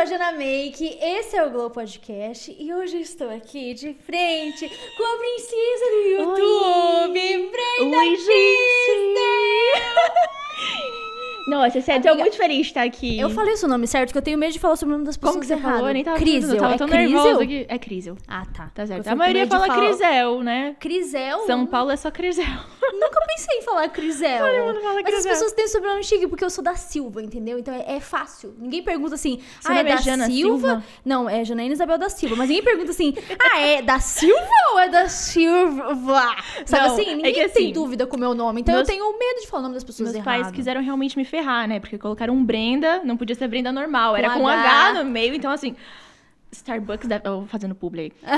sou a Jana Make, esse é o Glow Podcast e hoje eu estou aqui de frente com a princesa do YouTube, Brenda Oi, Disney. Nossa, sério, tô muito feliz de estar aqui. Eu falei o seu nome certo, que eu tenho medo de falar sobre o nome das pessoas Como que você errado. falou? Eu nem tava Crisel, tava é tão Crisel? nervosa aqui. É Crisel. Ah, tá. Tá certo. A maioria fala falar- Crisel, né? Crisel? São Paulo é só Crisel. Nunca pensei em falar Crisel. Todo mundo fala Mas as Crisel. pessoas têm sobrenome chique porque eu sou da Silva, entendeu? Então é, é fácil. Ninguém pergunta assim, ah, é é da Jana Silva? Silva? Não, é Janaína Isabel da Silva. Mas ninguém pergunta assim, ah, é da Silva ou é da Silva? Sabe Não, assim? é Ninguém que tem assim, dúvida com o meu nome. Então meus- eu tenho medo de falar o nome das pessoas Meus errado. pais quiseram realmente me ferrar, né? Porque colocaram um Brenda, não podia ser Brenda normal, era Com com H. H no meio, então assim. Starbucks deve. Oh, fazendo publi aí.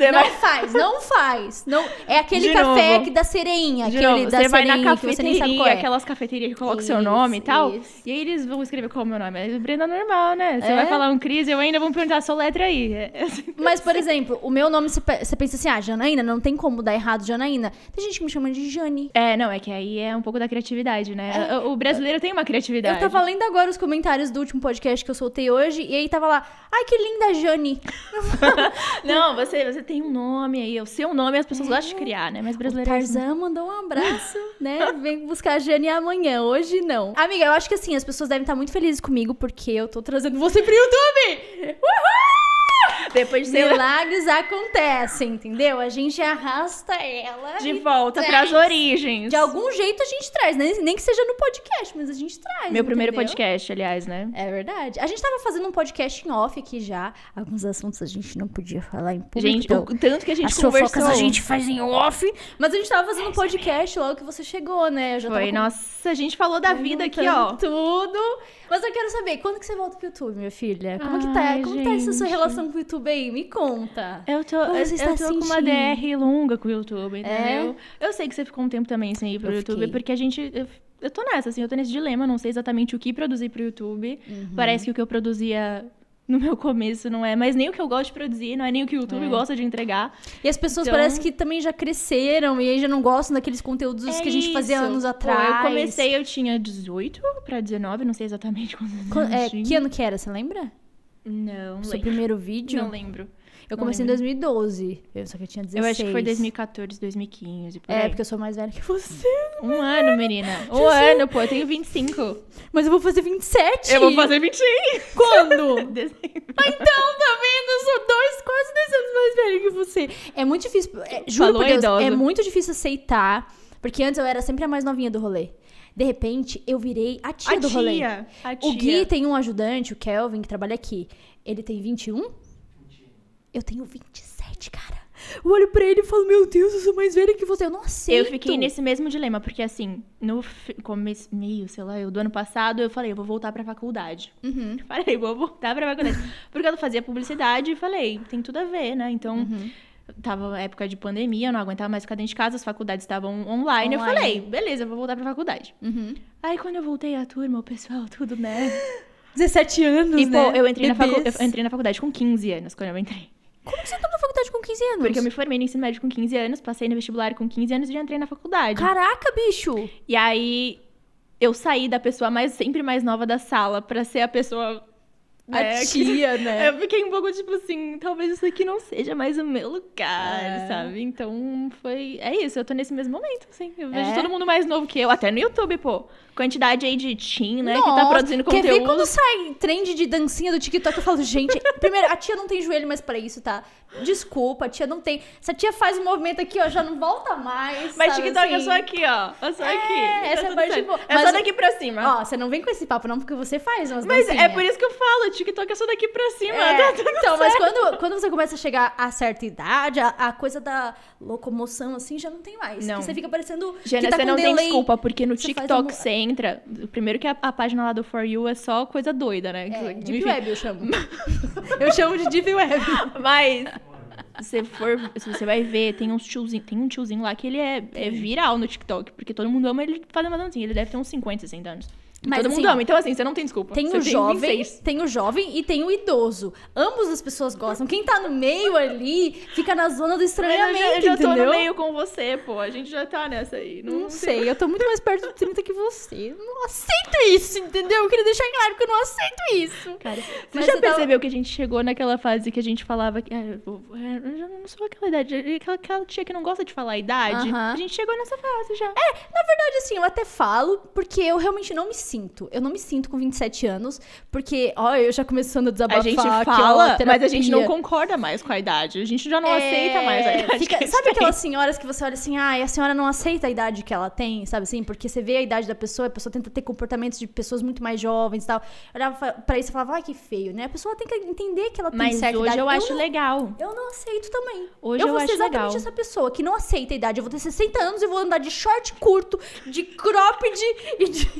Não vai. faz, não faz. Não, é aquele De café novo. que da sereinha, De aquele novo, da você vai na sereinha que você nem sabe cafeteria, é. aquelas cafeterias que colocam seu nome e tal. isso. E aí eles vão escrever qual é o meu nome. É Brenda normal, né? Você É? vai falar um Cris, eu ainda vou perguntar a sua letra aí. É, é assim. Mas, por exemplo, o meu nome, você pe- você pensa assim, ah, Janaína, não tem como dar errado Janaína. Tem gente que me chama de Jane. É, não, é que aí é um pouco da criatividade, né? O o brasileiro tem uma criatividade. Eu tava lendo agora os comentários do último podcast que eu soltei hoje, e aí tava lá, ai, que linda Jane. Não, você, você tem um nome aí, o seu nome as pessoas gostam de criar, né? Mas brasileiro é assim. Tarzan mandou um abraço, né? Vem buscar a Jane amanhã, hoje não. Amiga, eu acho que assim, as pessoas devem estar muito felizes comigo, porque eu tô trazendo você pro YouTube. Uhul! Depois de ser Milagres acontecem, entendeu? A gente arrasta ela. de volta traz. pras origens. De algum jeito a gente traz, nem, nem que seja no podcast, mas a gente traz. Meu primeiro entendeu? podcast, aliás, né? É verdade. A gente tava fazendo um podcast em off aqui já. Alguns assuntos a gente não podia falar em público. Gente, então, o tanto que a gente as conversou. a gente faz em off. Mas a gente tava fazendo um podcast logo que você chegou, né? Eu já Foi, com- nossa, a gente falou da vida aqui, ó. Tudo. Mas eu quero saber, quando que você volta pro YouTube, minha filha? Como que tá? Ai, Como tá essa sua gente. relação com o YouTube aí? Me conta. Eu tô, Como eu, você eu tô com uma? DR longa com o YouTube, entendeu? Eu sei que você ficou um tempo também sem ir pro Eu YouTube, fiquei. porque a gente. Eu, eu tô nessa, assim, eu tô nesse dilema, não sei exatamente o que produzir pro YouTube. Uhum. Parece que o que eu produzia no meu começo não é mais nem o que eu gosto de produzir, não é nem o que o YouTube É. gosta de entregar. E as pessoas Então- parecem que também já cresceram e aí já não gostam daqueles conteúdos É que a gente fazia isso. anos Pô, atrás. eu comecei, eu tinha 18 pra 19, não sei exatamente quantos anos. Qu- é, que ano que era, você lembra? Não, O seu lembro. primeiro vídeo? Não lembro. Eu não comecei em lembro. 2012. Eu, só que eu tinha 16. Eu acho que foi 2014, 2015, por É, aí. porque eu sou mais velha que você. Um ano, menina. Um ano, pô, eu tenho 25. Mas eu vou fazer 27. 25. Quando? Dezembro. Ah, então, tá vendo? Eu sou dois, quase dois anos mais velha que você. É muito difícil. é, juro Falou por Deus, é muito difícil aceitar. Porque antes eu era sempre a mais novinha do rolê. De repente, eu virei a tia A do rolê. tia. A tia. O Gui tem um ajudante, o Kelvin, que trabalha aqui. Ele tem 21? Eu tenho 27, cara. Eu olho pra ele e falo, meu Deus, eu sou mais velha que você. Eu não aceito. Eu fiquei nesse mesmo dilema, porque assim, no começo, meio, sei lá, eu, do ano passado, eu falei, eu vou voltar pra faculdade. Uhum. Falei, vou voltar pra faculdade. Porque eu fazia publicidade e falei, tem tudo a ver, né? Então, Uhum. tava época de pandemia, eu não aguentava mais ficar dentro de casa, as faculdades estavam online. Eu Online. falei, beleza, eu vou voltar pra faculdade. Uhum. Aí quando eu voltei à turma, o pessoal, tudo, né? 17 anos, E, pô, né? eu entrei, na facu- eu entrei na faculdade com 15 anos, quando eu entrei. Como você entrou na faculdade com 15 anos? Porque eu me formei no ensino médio com 15 anos, passei no vestibular com 15 anos e já entrei na faculdade. Caraca, bicho! E aí eu saí da pessoa mais sempre mais nova da sala pra ser a pessoa né, a tia, né? Eu fiquei um pouco tipo assim, talvez isso aqui não seja mais o meu lugar, É. sabe? Então foi. É isso, eu tô nesse mesmo momento, assim. Eu vejo É? todo mundo mais novo que eu, até no YouTube, pô. Quantidade aí de teen, né? que tá Nossa, produzindo Quer conteúdo. ver quando sai trend de dancinha do TikTok? Eu falo, gente, primeiro, a tia não tem joelho mais pra isso, tá? Desculpa, a tia não tem. Se a tia faz um movimento aqui, ó, já não volta mais. Mas sabe TikTok é assim? só aqui, ó. É só É, aqui. essa Tá é parte certo. boa. É só o- daqui pra cima. Ó, você não vem com esse papo, não, porque você faz umas Mas é por isso que eu falo, TikTok é só daqui pra cima. É, tá tudo então, mas certo. quando, quando você começa a chegar a certa idade, a, a coisa da locomoção, assim, já não tem mais. Não. Porque Você fica parecendo Jana, que tá você não tem delay. desculpa, porque no Você TikTok você entra. Primeiro que a, a página lá do For You é só coisa doida, né? É, Enfim. Deep Web eu chamo. eu chamo de Deep Web. Mas se for, se você vai ver, tem uns tiozinho, tem um tiozinho lá que ele é, é viral no TikTok, porque todo mundo ama ele fazendo uma dancinha. Ele deve ter uns 50, 60 anos. Mas, Todo mundo assim, ama. Então, assim, você não tem desculpa. Tem você o jovem, 26. tem o jovem e tem o idoso. Ambos as pessoas gostam. Quem tá no meio ali fica na zona do Mas eu estranhamento, já, eu já tô entendeu? no meio com você, pô. A gente já tá nessa aí. Não, Não sei, eu tô muito mais perto do 30 que você. Eu não aceito isso, entendeu? Eu queria deixar claro que eu não aceito isso. Cara, você já você tava- percebeu que a gente chegou naquela fase que a gente falava que. ah, eu, é, já não sou aquela idade. Aquela, aquela tia que não gosta de falar a idade. Aham. A gente chegou nessa fase já. Na verdade, assim, eu até falo porque eu realmente não me sinto. Eu não me sinto com 27 anos, porque, ó, eu já começando a A desabafar. gente aqui, ó, fala, mas a gente não concorda mais com a idade. A gente já não É, aceita mais a idade. fica- que a gente sabe tem. aquelas senhoras que você olha assim, ah, a senhora não aceita a idade que ela tem, sabe assim? Porque você vê a idade da pessoa, a pessoa tenta ter comportamentos de pessoas muito mais jovens e tal. Eu olhava pra isso e falava, ai, que feio, né? A pessoa tem que entender que ela tem Mas certa hoje idade. eu acho não, legal. Eu não aceito também. Hoje eu eu vou ser exatamente legal. essa pessoa que não aceita a idade. Eu vou ter 60 anos e vou andar de short curto, de cropped e de...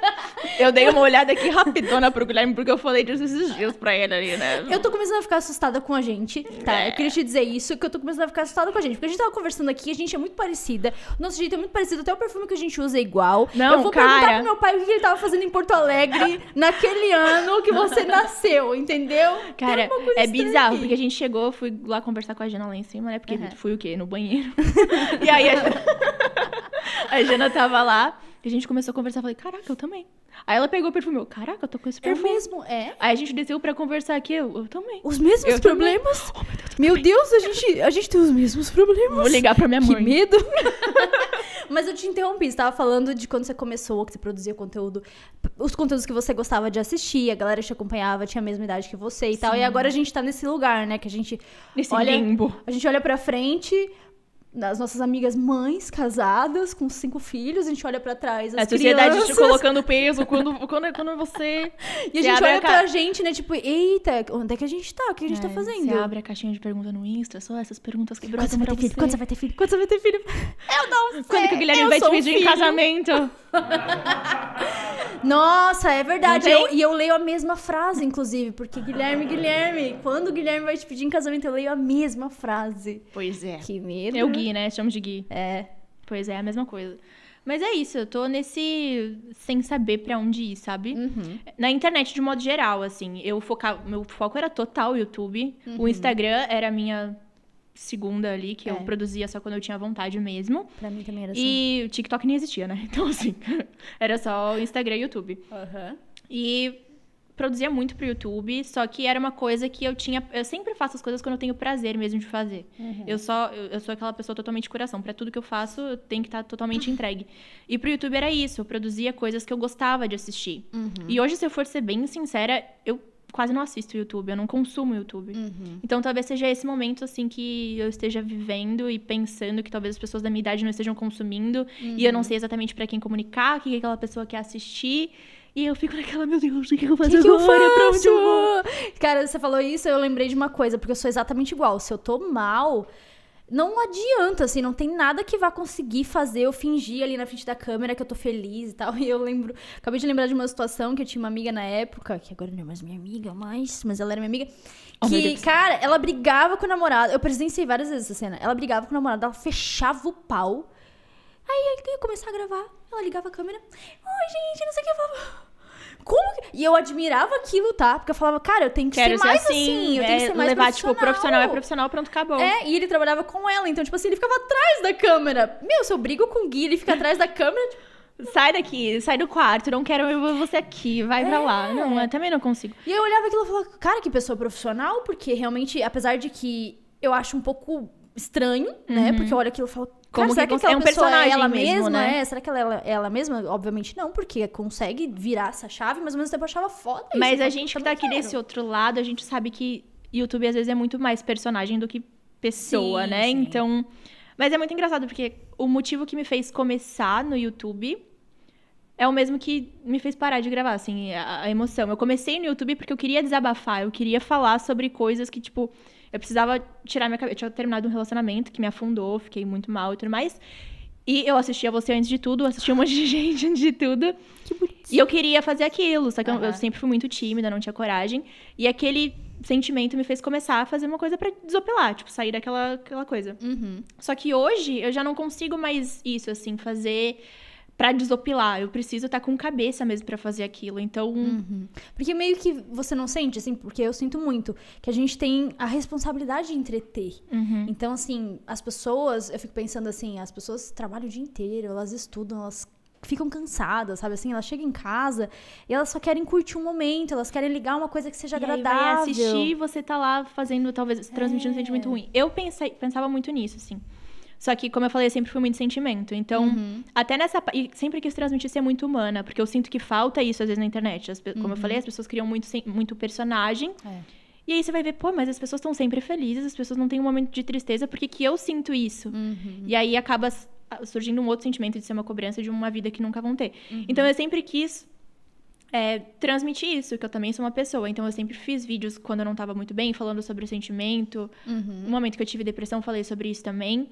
Eu dei uma olhada aqui rapidona pro Guilherme, porque eu falei disso esses dias pra ele ali, né? Eu tô começando a ficar assustada com a gente, tá? É. Eu queria te dizer isso, que eu tô começando a ficar assustada com a gente. Porque a gente tava conversando aqui, a gente é muito parecida. O nosso jeito é muito parecido, até o perfume que a gente usa é igual. Não, eu vou perguntar cara. pro meu pai o que ele tava fazendo em Porto Alegre naquele ano que você nasceu, entendeu? Cara, é bizarro, aqui. porque a gente chegou, fui lá conversar com a Jana lá em cima, né? Porque Aham. fui o quê? No banheiro. e aí a Jana... a Jana tava lá, e a gente começou a conversar, falei, caraca, eu também. Aí ela pegou o perfume, eu, caraca, eu tô com esse É perfume. mesmo, é. Aí a gente desceu pra conversar aqui, eu, eu também. Os mesmos Eu problemas? meu Deus, a gente, a gente tem os mesmos problemas. Vou ligar pra minha Que mãe. medo! Mas eu te interrompi, você tava falando de quando você começou, que você produzia conteúdo, os conteúdos que você gostava de assistir, a galera te acompanhava, tinha a mesma idade que você e tal. E agora a gente tá nesse lugar, né? Que a gente Nesse olha, limbo. a gente olha pra frente, as nossas amigas mães casadas com cinco filhos, a gente olha pra trás, as A sociedade te crianças, colocando peso quando, quando, quando você. e a gente olha ca- pra gente, né? Tipo, eita, onde é que a gente tá? O que a gente tá É, fazendo? Você abre a caixinha de pergunta no Insta, só essas perguntas que Quando você brotam vai pra ter filho? você. Quando você vai ter filho? Quando você vai ter filho? Eu não sei. Quando que o Guilherme eu vai te um pedir em casamento? Nossa, é verdade. Eu- tem? e eu leio a mesma frase, inclusive, porque Guilherme, Guilherme, quando o Guilherme vai te pedir em casamento, eu leio a mesma frase. Pois é. Que medo. É o Gui, né? Chamamos de Gui. É. Pois é, a mesma coisa. Mas é isso, eu tô nesse. sem saber pra onde ir, sabe? Uhum. Na internet, de modo geral, assim, eu focava. Meu foco era total YouTube. Uhum. O Instagram era a minha segunda ali, que eu É. produzia só quando eu tinha vontade mesmo. Pra mim também era assim. E o TikTok nem existia, né? Então, assim, era só o Instagram e YouTube. Aham. E produzia muito pro YouTube, só que era uma coisa que eu tinha. Eu sempre faço as coisas quando eu tenho prazer mesmo de fazer. Uhum. Eu só. Eu, eu sou aquela pessoa totalmente de coração. Pra tudo que eu faço, eu tenho que estar totalmente entregue. E pro YouTube era isso. Eu produzia coisas que eu gostava de assistir. Uhum. E hoje, se eu for ser bem sincera, eu quase não assisto YouTube, eu não consumo YouTube. Uhum. Então talvez seja esse momento assim que eu esteja vivendo e pensando que talvez as pessoas da minha idade não estejam consumindo e eu Uhum. não sei exatamente pra quem comunicar, o que que aquela pessoa quer assistir. E eu fico naquela, meu Deus, o que, eu faço que, que eu agora? Pra onde eu vou? faço? Cara, você falou isso, eu lembrei de uma coisa, porque eu sou exatamente igual. Se eu tô mal, não adianta, assim, não tem nada que vá conseguir fazer eu fingir ali na frente da câmera que eu tô feliz e tal. E eu lembro, acabei de lembrar de uma situação que eu tinha uma amiga na época, que agora não é mais minha amiga, mais, mas ela era minha amiga. Oh, Que, Deus. cara, ela brigava com o namorado. Eu presenciei várias vezes essa cena. Ela brigava com o namorado, ela fechava o pau. Aí ele ia começar a gravar. Ela ligava a câmera. Oi, gente, não sei o que. Eu falava. Como que... E eu admirava aquilo, tá? Porque eu falava, cara, eu tenho que Quero ser mais assim, assim. Eu tenho que é, ser mais levar, tipo, profissional é profissional, pronto, acabou. É, e ele trabalhava com ela. Então, tipo assim, ele ficava atrás da câmera. Meu, se eu brigo com o Gui, ele fica atrás da câmera. tipo, Sai daqui, sai do quarto, não quero você aqui, vai pra lá. Não, eu também não consigo. E eu olhava aquilo e falava, cara, que pessoa profissional, porque realmente, apesar de que eu acho um pouco estranho, né? Porque eu olho aquilo e falo, cara. Como será que que, é um pessoa é personagem ela mesmo, mesma? né? É? Será que ela é ela mesma? Obviamente não, porque consegue virar essa chave, mas ao mesmo tempo achava foda isso. Mas a gente que "Puta, tá aqui quero." desse outro lado, a gente sabe que YouTube às vezes é muito mais personagem do que pessoa, Sim, né? sim. Então. Mas é muito engraçado, porque o motivo que me fez começar no YouTube é o mesmo que me fez parar de gravar, assim, a, a emoção. Eu comecei no YouTube porque eu queria desabafar, eu queria falar sobre coisas que, tipo, eu precisava tirar minha cabeça. Eu tinha terminado um relacionamento que me afundou, fiquei muito mal e tudo mais. E eu assistia você antes de tudo, assistia um monte de gente antes de tudo. Que bonitinho. E eu queria fazer aquilo, só que eu- eu, Aham. sempre fui muito tímida, não tinha coragem. E aquele sentimento me fez começar a fazer uma coisa pra desopilar, tipo, sair daquela aquela coisa. Uhum. Só que hoje eu já não consigo mais isso, assim, fazer pra desopilar. Eu preciso estar com cabeça mesmo pra fazer aquilo. Então, Uhum. Porque meio que você não sente, assim, porque eu sinto muito, que a gente tem a responsabilidade de entreter. uhum. Então, assim, as pessoas, eu fico pensando assim, as pessoas trabalham o dia inteiro, elas estudam, elas ficam cansadas, sabe assim? Elas chegam em casa e elas só querem curtir um momento, elas querem ligar uma coisa que seja E aí agradável. vai assistir e você tá lá fazendo, talvez, transmitindo um É. sentimento ruim. Eu pensei, pensava muito nisso, assim. Só que, como eu falei, eu sempre fui muito sentimento. Então, Uhum. até nessa. E sempre quis transmitir ser muito humana, porque eu sinto que falta isso às vezes na internet. As Como eu falei, as pessoas criam muito, muito personagem. É. E aí você vai ver, pô, mas as pessoas estão sempre felizes, as pessoas não têm um momento de tristeza, porque que eu sinto isso? Uhum. E aí acaba surgindo um outro sentimento de ser uma cobrança de uma vida que nunca vão ter. Uhum. Então eu sempre quis é, transmitir isso, que eu também sou uma pessoa. Então eu sempre fiz vídeos quando eu não tava muito bem, falando sobre o sentimento. Uhum. No momento que eu tive depressão, falei sobre isso também.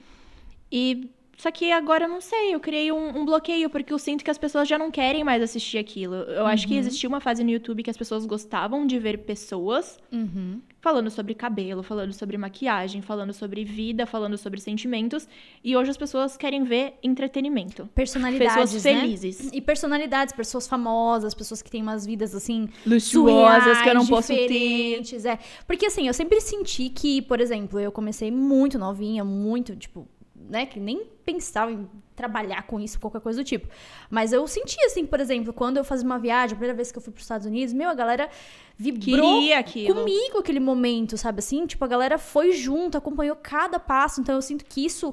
E. Só que agora eu não sei, eu criei um, um bloqueio, porque eu sinto que as pessoas já não querem mais assistir aquilo. Eu acho Uhum. que existia uma fase no YouTube que as pessoas gostavam de ver pessoas Uhum. falando sobre cabelo, falando sobre maquiagem, falando sobre vida, falando sobre sentimentos. E hoje as pessoas querem ver entretenimento. Personalidades, Pessoas né? felizes. E personalidades, pessoas famosas, pessoas que têm umas vidas assim Luxuosas que eu não posso ter. É. Porque assim, eu sempre senti que, por exemplo, eu comecei muito novinha, muito, tipo, né, que nem pensava em trabalhar com isso, qualquer coisa do tipo. Mas eu senti assim, por exemplo, quando eu fazia uma viagem, a primeira vez que eu fui para os Estados Unidos, meu, a galera vibrou comigo aquele momento, sabe assim? Tipo, a galera foi junto, acompanhou cada passo. Então eu sinto que isso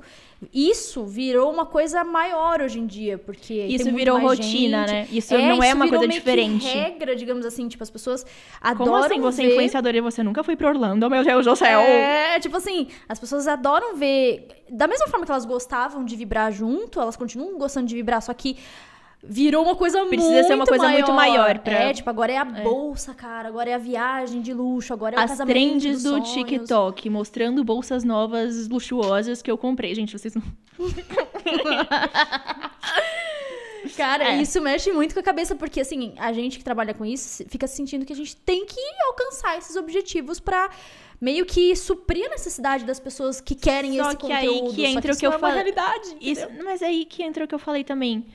isso virou uma coisa maior hoje em dia, porque Isso virou rotina, gente. né? Isso não é isso uma virou coisa meio que diferente. regra, digamos assim, tipo, as pessoas Como adoram assim você é ver... influenciadora e você nunca foi pra Orlando? Meu Deus do céu! É, tipo assim, as pessoas adoram ver. Da mesma forma que elas gostavam de vibrar junto, elas continuam gostando de vibrar, só que virou uma coisa Precisa muito ser uma coisa muito maior pra- É, tipo, agora é a bolsa, cara, agora é a viagem de luxo, agora é o As casamento trends do sonhos. TikTok mostrando bolsas novas luxuosas que eu comprei. Gente, vocês não. Cara, É. isso mexe muito com a cabeça, porque assim, a gente que trabalha com isso fica sentindo que a gente tem que alcançar esses objetivos pra meio que suprir a necessidade das pessoas que querem Só esse que aí conteúdo. que Só entra o isso que eu não é uma falei. realidade. Isso, mas é aí que entra o que eu falei também.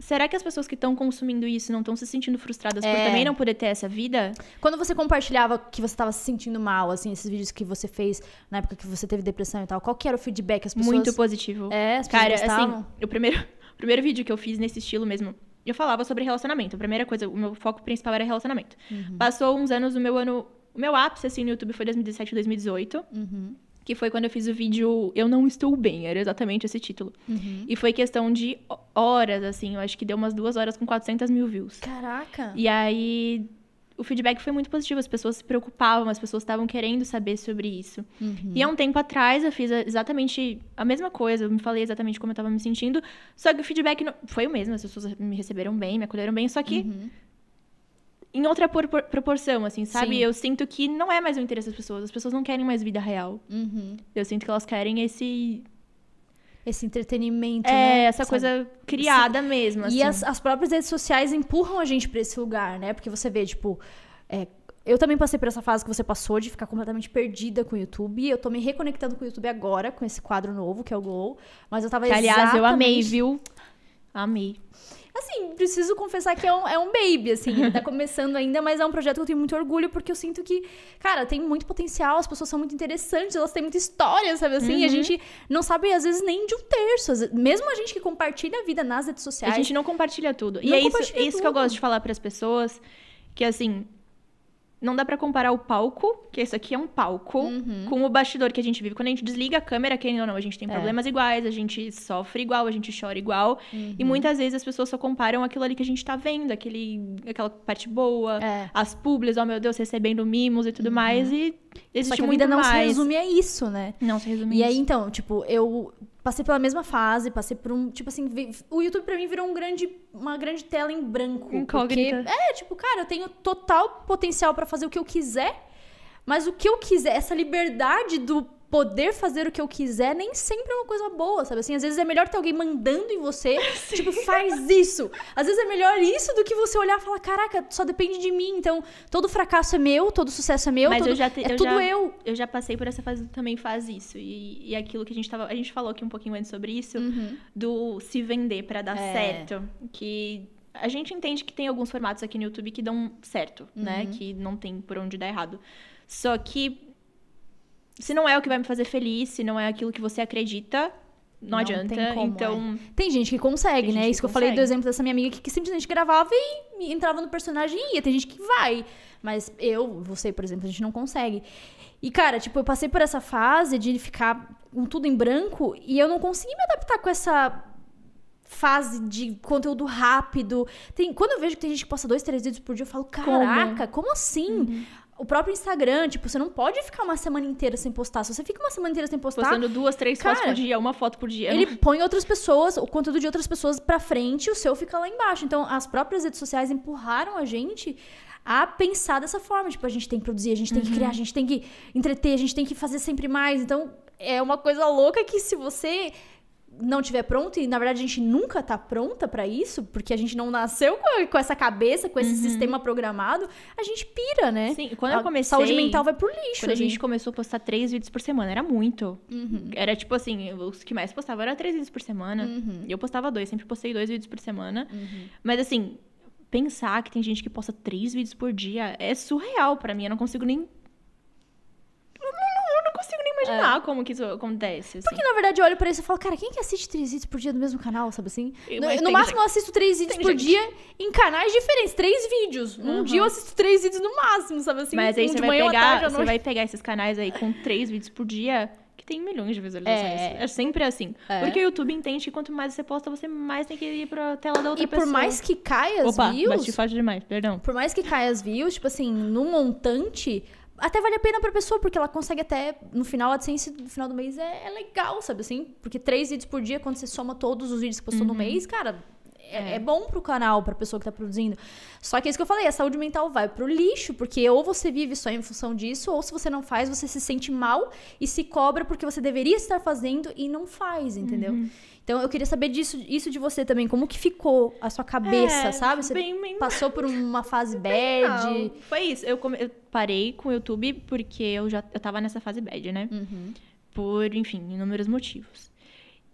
Será que as pessoas que estão consumindo isso não estão se sentindo frustradas por É. também não poder ter essa vida? Quando você compartilhava que você tava se sentindo mal, assim, esses vídeos que você fez na época que você teve depressão e tal, qual que era o feedback? As pessoas... Muito positivo. É, as pessoas Cara, gostavam? assim, o primeiro, o primeiro vídeo que eu fiz nesse estilo mesmo, eu falava sobre relacionamento. A primeira coisa, o meu foco principal era relacionamento. Uhum. Passou uns anos, o meu ano. O meu ápice, assim, no YouTube foi 2017 2018. Uhum. Que foi quando eu fiz o vídeo Eu Não Estou Bem, era exatamente esse título. Uhum. E foi questão de ho- horas, assim, eu acho que deu umas duas horas com 400 mil views. Caraca. E aí, o feedback foi muito positivo, as pessoas se preocupavam, as pessoas estavam querendo saber sobre isso. Uhum. E há um tempo atrás eu fiz exatamente a mesma coisa, eu me falei exatamente como eu tava me sentindo, só que o feedback não- foi o mesmo, as pessoas me receberam bem, me acolheram bem, só que Uhum. Em outra por- por- proporção, assim, sabe? Sim. Eu sinto que não é mais o interesse das pessoas, as pessoas não querem mais vida real. Uhum. Eu sinto que elas querem esse. Esse entretenimento, É, né? essa Sabe? coisa criada mesmo, assim. E as, as próprias redes sociais empurram a gente pra esse lugar, né? Porque você vê, tipo. é, eu também passei por essa fase que você passou de ficar completamente perdida com o YouTube. Eu tô me reconectando com o YouTube agora, com esse quadro novo, que é o Glow. Mas eu tava Que, aliás, eu amei, exatamente- viu? Amei. Assim, preciso confessar que é um, é um baby, assim. Ele tá começando ainda, mas é um projeto que eu tenho muito orgulho, porque eu sinto que, cara, tem muito potencial, as pessoas são muito interessantes, elas têm muita história, sabe assim? E a Uhum. gente não sabe, às vezes, nem de um terço. Mesmo a gente que compartilha a vida nas redes sociais. A gente não compartilha tudo. e é isso, é isso que eu gosto de falar pras pessoas, que assim, não dá pra comparar o palco, que isso aqui é um palco, Uhum. com o bastidor que a gente vive. Quando a gente desliga a câmera, querendo ou não, a gente tem É. problemas iguais, a gente sofre igual, a gente chora igual. Uhum. E muitas vezes as pessoas só comparam aquilo ali que a gente tá vendo, aquele, aquela parte boa, É. as publis, oh meu Deus, recebendo mimos e tudo mais. E existe Só que a muito vida não se mais. resume a isso, né? Não se resume E aí, então, tipo, eu passei pela mesma fase, passei por um. Tipo assim, o YouTube pra mim virou um grande, uma grande tela em branco. Porque, Incógnita. é, tipo, cara, eu tenho total potencial pra fazer o que eu quiser, mas o que eu quiser, essa liberdade do poder fazer o que eu quiser nem sempre é uma coisa boa, sabe? Assim, às vezes é melhor ter alguém mandando em você, tipo, faz isso. Às vezes é melhor isso do que você olhar e falar, caraca, só depende de mim. Então, todo fracasso é meu, todo sucesso é meu, Mas todo, eu já te- é eu tudo já- eu. Eu já passei por essa fase também faz isso. E, e aquilo que a gente tava. A gente falou aqui um pouquinho antes sobre isso, do se vender pra dar Uhum. É. certo. Que a gente entende que tem alguns formatos aqui no YouTube que dão certo, né? Uhum. Que não tem por onde dar errado. Só que se não é o que vai me fazer feliz, se não é aquilo que você acredita, não, Não adianta. tem como, então. Tem gente que consegue, Tem né? gente Isso que que eu falei do exemplo dessa minha amiga que, que simplesmente gravava e entrava no personagem e ia. Tem gente que vai. Mas eu, você, por exemplo, a gente não consegue. E, cara, tipo, eu passei por essa fase de ficar com tudo em branco e eu não consegui me adaptar com essa fase de conteúdo rápido. Tem, quando eu vejo que tem gente que posta dois, três vídeos por dia, eu falo, caraca, como, assim? O próprio Instagram, tipo, você não pode ficar uma semana inteira sem postar. Se você fica uma semana inteira sem postar, Postando duas, três fotos Cara, por dia, uma foto por dia. ele põe outras pessoas, o conteúdo de outras pessoas pra frente, o seu fica lá embaixo. Então, as próprias redes sociais empurraram a gente a pensar dessa forma. Tipo, a gente tem que produzir, a gente tem que criar, a gente tem que entreter, a gente tem que fazer sempre mais. Então, é uma coisa louca que se você não tiver pronto, e na verdade a gente nunca tá pronta pra isso, porque a gente não nasceu com, com essa cabeça, com esse sistema programado, a gente pira, né? Sim, quando eu A comecei. Saúde mental vai pro lixo. Quando a gente começou a postar três vídeos por semana, era muito. Uhum. Era tipo assim, os que mais postavam eram três vídeos por semana. Uhum. Eu postava dois, sempre postei dois vídeos por semana. Mas assim, pensar que tem gente que posta três vídeos por dia é surreal pra mim. Eu não consigo nem. Eu não, eu não imaginar como que isso acontece. Assim. É. Porque, na verdade, eu olho pra isso e falo, cara, quem que assiste três vídeos por dia no mesmo canal, sabe assim? No, no máximo, gente. eu assisto três vídeos Tem por gente. dia em canais diferentes, três vídeos. Num Uhum. dia eu assisto três vídeos no máximo, sabe assim? Mas aí você vai, tarde, pegar, à você vai pegar esses canais aí com três vídeos por dia que tem milhões de visualizações. É. É, sempre assim. É. Porque o YouTube entende que quanto mais você posta, você mais tem que ir pra tela da outra E pessoa. por mais que caia as Opa, views, bati forte demais, perdão. por mais que caia as views, tipo assim, no montante, até vale a pena pra pessoa, porque ela consegue até, no final, a AdSense no final do mês é, é legal, sabe assim? Porque três vídeos por dia, quando você soma todos os vídeos que postou no mês, cara, é, é bom pro canal, pra pessoa que tá produzindo. Só que é isso que eu falei, a saúde mental vai pro lixo, porque ou você vive só em função disso, ou se você não faz, você se sente mal e se cobra porque você deveria estar fazendo e não faz, entendeu? Então eu queria saber disso, isso de você também, como que ficou a sua cabeça, É, sabe? Você bem- bem- passou por uma fase bad. Não, foi isso. Eu, come- eu parei com o YouTube porque eu já eu tava nessa fase bad, né? Uhum. Por, enfim, inúmeros motivos.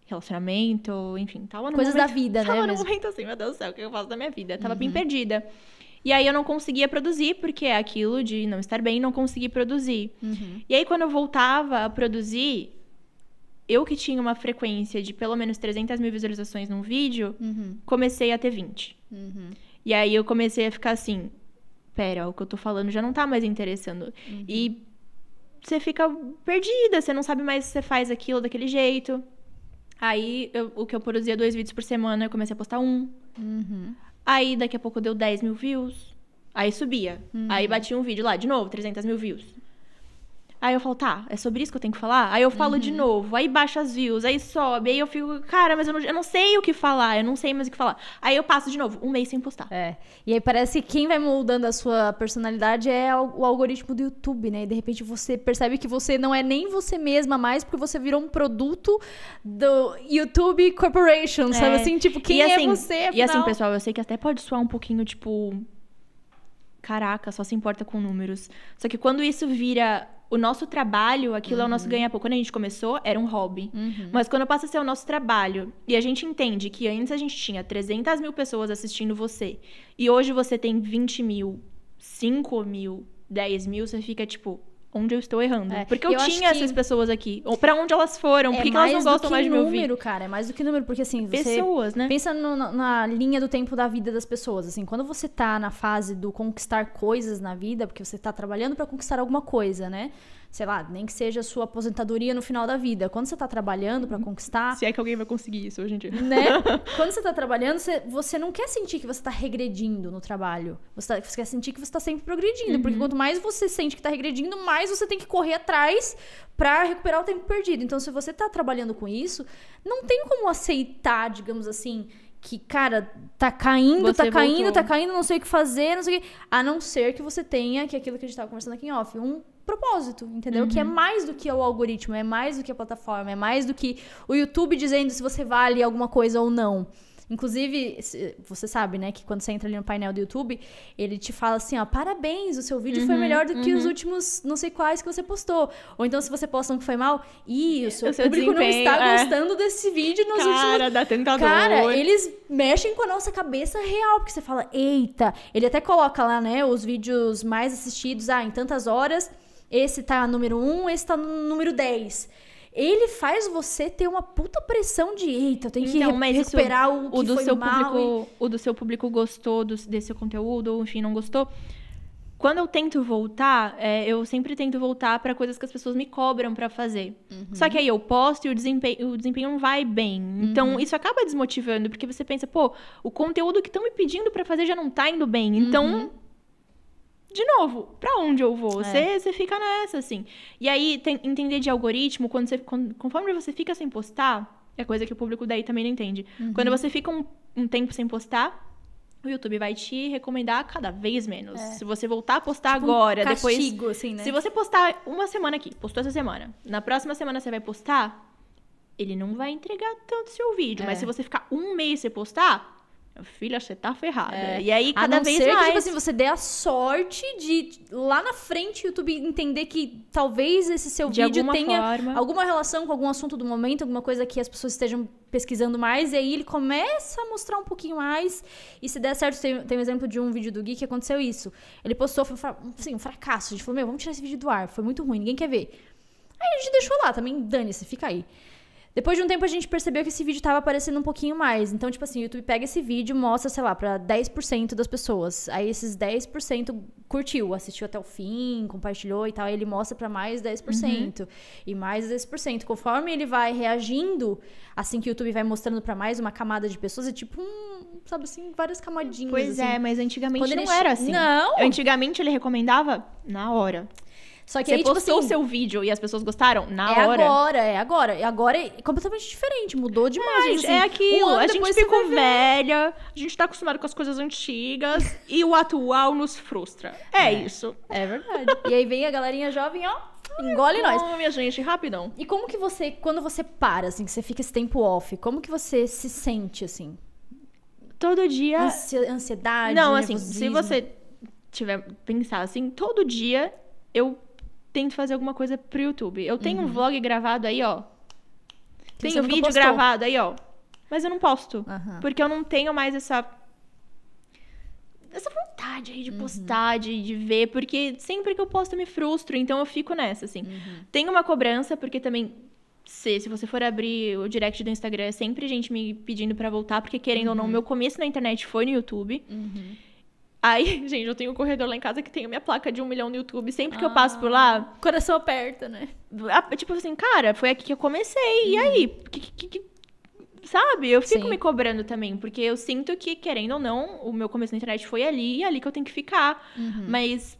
Relacionamento, enfim, tava num Coisas momento, da vida, né, Tava num momento assim, meu Deus do céu, o que eu faço da minha vida? Tava bem perdida. E aí eu não conseguia produzir, porque é aquilo de não estar bem, não conseguir produzir. Uhum. E aí quando eu voltava a produzir, eu que tinha uma frequência de pelo menos 300 mil visualizações num vídeo, Uhum. comecei a ter 20. Uhum. E aí eu comecei a ficar assim, pera, o que eu tô falando já não tá mais interessando. Uhum. E você fica perdida, você não sabe mais se você faz aquilo daquele jeito. Aí eu- o que eu produzia dois vídeos por semana, eu comecei a postar um. Uhum. Aí daqui a pouco deu 10 mil views. Aí subia. Uhum. Aí batia um vídeo lá, de novo, 300 mil views. Aí eu falo, tá, é sobre isso que eu tenho que falar? Aí eu falo Uhum. de novo, aí baixa as views, aí sobe, aí eu fico, cara, mas eu não, eu não sei o que falar, eu não sei mais o que falar. Aí eu passo de novo, um mês sem postar. É. E aí parece que quem vai moldando a sua personalidade é o algoritmo do YouTube, né? E de repente você percebe que você não é nem você mesma mais, porque você virou um produto do YouTube Corporation, sabe É. assim? Tipo, quem e assim, é você? E assim, afinal? pessoal, eu sei que até pode soar um pouquinho, tipo. Caraca, só se importa com números. Só que quando isso vira o nosso trabalho, aquilo é o nosso ganha-pão. Quando a gente começou, era um hobby. Uhum. Mas quando passa a ser o nosso trabalho e a gente entende que antes a gente tinha 300 mil pessoas assistindo você e hoje você tem 20 mil, 5 mil, 10 mil, você fica tipo, onde eu estou errando? É, Porque eu, eu tinha que- essas pessoas aqui. Ou pra onde elas foram? Por que, que elas não do gostam que mais de me ouvir? número, cara. É mais do que número, porque assim, você Pessoas, né? pensa no- na, linha do tempo da vida das pessoas. Assim, quando você tá na fase do conquistar coisas na vida, porque você tá trabalhando pra conquistar alguma coisa, né? Sei lá, nem que seja a sua aposentadoria no final da vida. Quando você tá trabalhando pra conquistar, Se é que alguém vai conseguir isso hoje em dia. né? Quando você tá trabalhando, você, você não quer sentir que você tá regredindo no trabalho. Você, tá- você quer sentir que você tá sempre progredindo. Uhum. Porque quanto mais você sente que tá regredindo, mais você tem que correr atrás pra recuperar o tempo perdido. Então, se você tá trabalhando com isso, não tem como aceitar, digamos assim, que, cara, tá caindo, Você tá caindo, voltou. tá caindo, não sei o que fazer, não sei o que. A não ser que você tenha, que é aquilo que a gente tava conversando aqui em off, um propósito, entendeu? Que é mais do que o algoritmo, é mais do que a plataforma, é mais do que o YouTube dizendo se você vale alguma coisa ou não. Inclusive, você sabe, né, que quando você entra ali no painel do YouTube, ele te fala assim, ó, parabéns, o seu vídeo foi melhor do que os últimos não sei quais que você postou. Ou então, se você posta um que foi mal, ih, o seu, O seu público não está é. gostando desse vídeo nos últimos Cara, dá tanta dor. Cara, eles mexem com a nossa cabeça real, porque você fala, eita. Ele até coloca lá, né, os vídeos mais assistidos, ah, em tantas horas, esse tá número 1, esse tá no número 10. Ele faz você ter uma puta pressão de, eita, eu tenho que Então, mas isso- recuperar o que o do foi seu mal. público, o do seu público gostou do- desse seu conteúdo, ou enfim, não gostou. Quando eu tento voltar, é, eu sempre tento voltar pra coisas que as pessoas me cobram pra fazer. Uhum. Só que aí eu posto e o desempenho, o desempenho não vai bem. Então Uhum. isso acaba desmotivando, porque você pensa, pô, o conteúdo que estão me pedindo pra fazer já não tá indo bem. Então, Uhum. De novo, pra onde eu vou? É. Você, você fica nessa, assim. E aí, tem- entender de algoritmo, quando você, quando- conforme você fica sem postar, é coisa que o público daí também não entende. Uhum. Quando você fica um, um tempo sem postar, o YouTube vai te recomendar cada vez menos. Se você voltar a postar Tipo um agora, depois. castigo, assim, né? Se você postar uma semana aqui, postou essa semana, na próxima semana você vai postar, ele não vai entregar tanto seu vídeo. É. Mas se você ficar um mês sem postar, meu filho, você tá ferrada. É. E aí, A cada não vez ser mais. que, tipo assim, você dê a sorte de lá na frente o YouTube entender que talvez esse seu De vídeo alguma tenha forma. alguma relação com algum assunto do momento, alguma coisa que as pessoas estejam pesquisando mais, e aí ele começa a mostrar um pouquinho mais. E se der certo, tem, tem um exemplo de um vídeo do Gui que aconteceu isso. Ele postou, foi assim, um fracasso. A gente falou, meu, vamos tirar esse vídeo do ar. Foi muito ruim, ninguém quer ver. Aí a gente deixou lá, também dane-se, fica aí. Depois de um tempo a gente percebeu que esse vídeo tava aparecendo um pouquinho mais. Então, tipo assim, o YouTube pega esse vídeo e mostra, sei lá, pra 10% das pessoas. Aí esses 10% curtiu, assistiu até o fim, compartilhou e tal. Aí ele mostra pra mais 10%. E mais 10%. Conforme ele vai reagindo, assim que o YouTube vai mostrando pra mais uma camada de pessoas, é tipo um, sabe assim, várias camadinhas. Pois assim. é, mas antigamente Quando não ele era assim. Não! Antigamente ele recomendava na hora. Só que Você aí, tipo postou o assim, seu vídeo e as pessoas gostaram na é hora. agora, é agora. E agora é completamente diferente, mudou demais. Gente, assim. é aquilo. Um a gente ficou velha, a gente tá acostumado com as coisas antigas e o atual nos frustra. É, isso. É verdade. e aí vem a galerinha jovem, ó, engole nós. Bom, minha gente, rapidão. E como que você, quando você para, assim, que você fica esse tempo off, como que você se sente, assim? Todo dia. Ansi- ansiedade, Não, assim, se você tiver pensar assim, todo dia eu tento fazer alguma coisa pro YouTube. Eu tenho um vlog gravado aí, ó. Uhum. você Tenho vídeo postou. gravado aí, ó. Mas eu não posto. Aham. Porque eu não tenho mais essa. Essa vontade aí de Uhum. postar, de, de ver, porque sempre que eu posto eu me frustro, então eu fico nessa, assim. Uhum. Tem uma cobrança, porque também, se, se você for abrir o direct do Instagram, é sempre gente me pedindo pra voltar, porque querendo Uhum. ou não, meu começo na internet foi no YouTube. Aí, gente, eu tenho um corredor lá em casa que tem a minha placa de um milhão no YouTube. Sempre que eu passo por lá, coração aperta, né? a- tipo assim, cara, foi aqui que eu comecei. E aí? Que, que- que- sabe? Eu fico Sim. me cobrando também, porque eu sinto que, querendo ou não, o meu começo na internet foi ali e é ali que eu tenho que ficar. Mas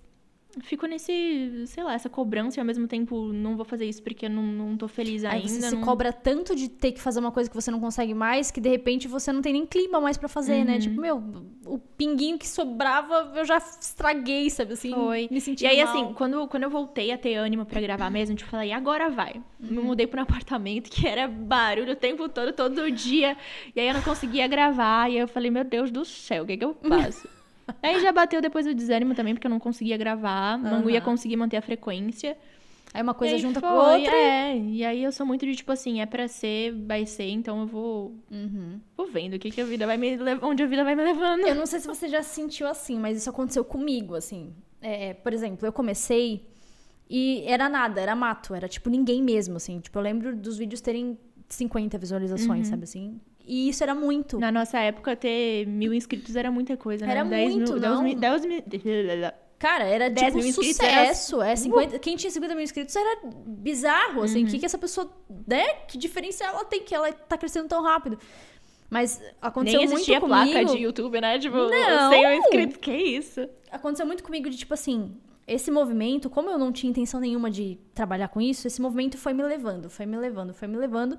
fico nesse, sei lá, essa cobrança e ao mesmo tempo não vou fazer isso porque eu não, não tô feliz Aí ainda. você se não- cobra tanto de ter que fazer uma coisa que você não consegue mais, que de repente você não tem nem clima mais pra fazer, Uhum. né? Tipo, meu, o pinguinho que sobrava eu já estraguei, sabe assim? Foi. Me senti E aí, mal. assim, quando, quando eu voltei a ter ânimo pra gravar mesmo, tipo, falei, agora vai. Me Uhum. mudei pra um apartamento que era barulho o tempo todo, todo dia. E aí eu não conseguia gravar. E aí eu falei, meu Deus do céu, o que que eu faço? aí já bateu depois o desânimo também, porque eu não conseguia gravar. Não ia conseguir manter a frequência. Aí uma coisa aí junta com a outra. É, e aí eu sou muito de tipo assim, é pra ser, vai ser, então eu vou, Uhum. vou vendo o que, que a vida vai me levar, onde a vida vai me levando. Eu não sei se você já se sentiu assim, mas isso aconteceu comigo, assim. É, por exemplo, eu comecei e era nada, era mato, era tipo ninguém mesmo, assim. Tipo, eu lembro dos vídeos terem 50 visualizações, sabe assim? E isso era muito. Na nossa época, ter mil inscritos era muita coisa, né? Era 10 muito, mil, não? 10 mil, 10 mil... Cara, era 10 tipo mil inscritos sucesso. É, 50, Quem tinha 50 mil inscritos era bizarro, assim. O que, que essa pessoa, né? Que diferencial ela tem que ela tá crescendo tão rápido? Mas aconteceu Nem muito comigo. placa de YouTube, né? Tipo, Não! 100 mil inscritos, que isso? aconteceu muito comigo de tipo assim, esse movimento, como eu não tinha intenção nenhuma de trabalhar com isso, esse movimento foi me levando, foi me levando, foi me levando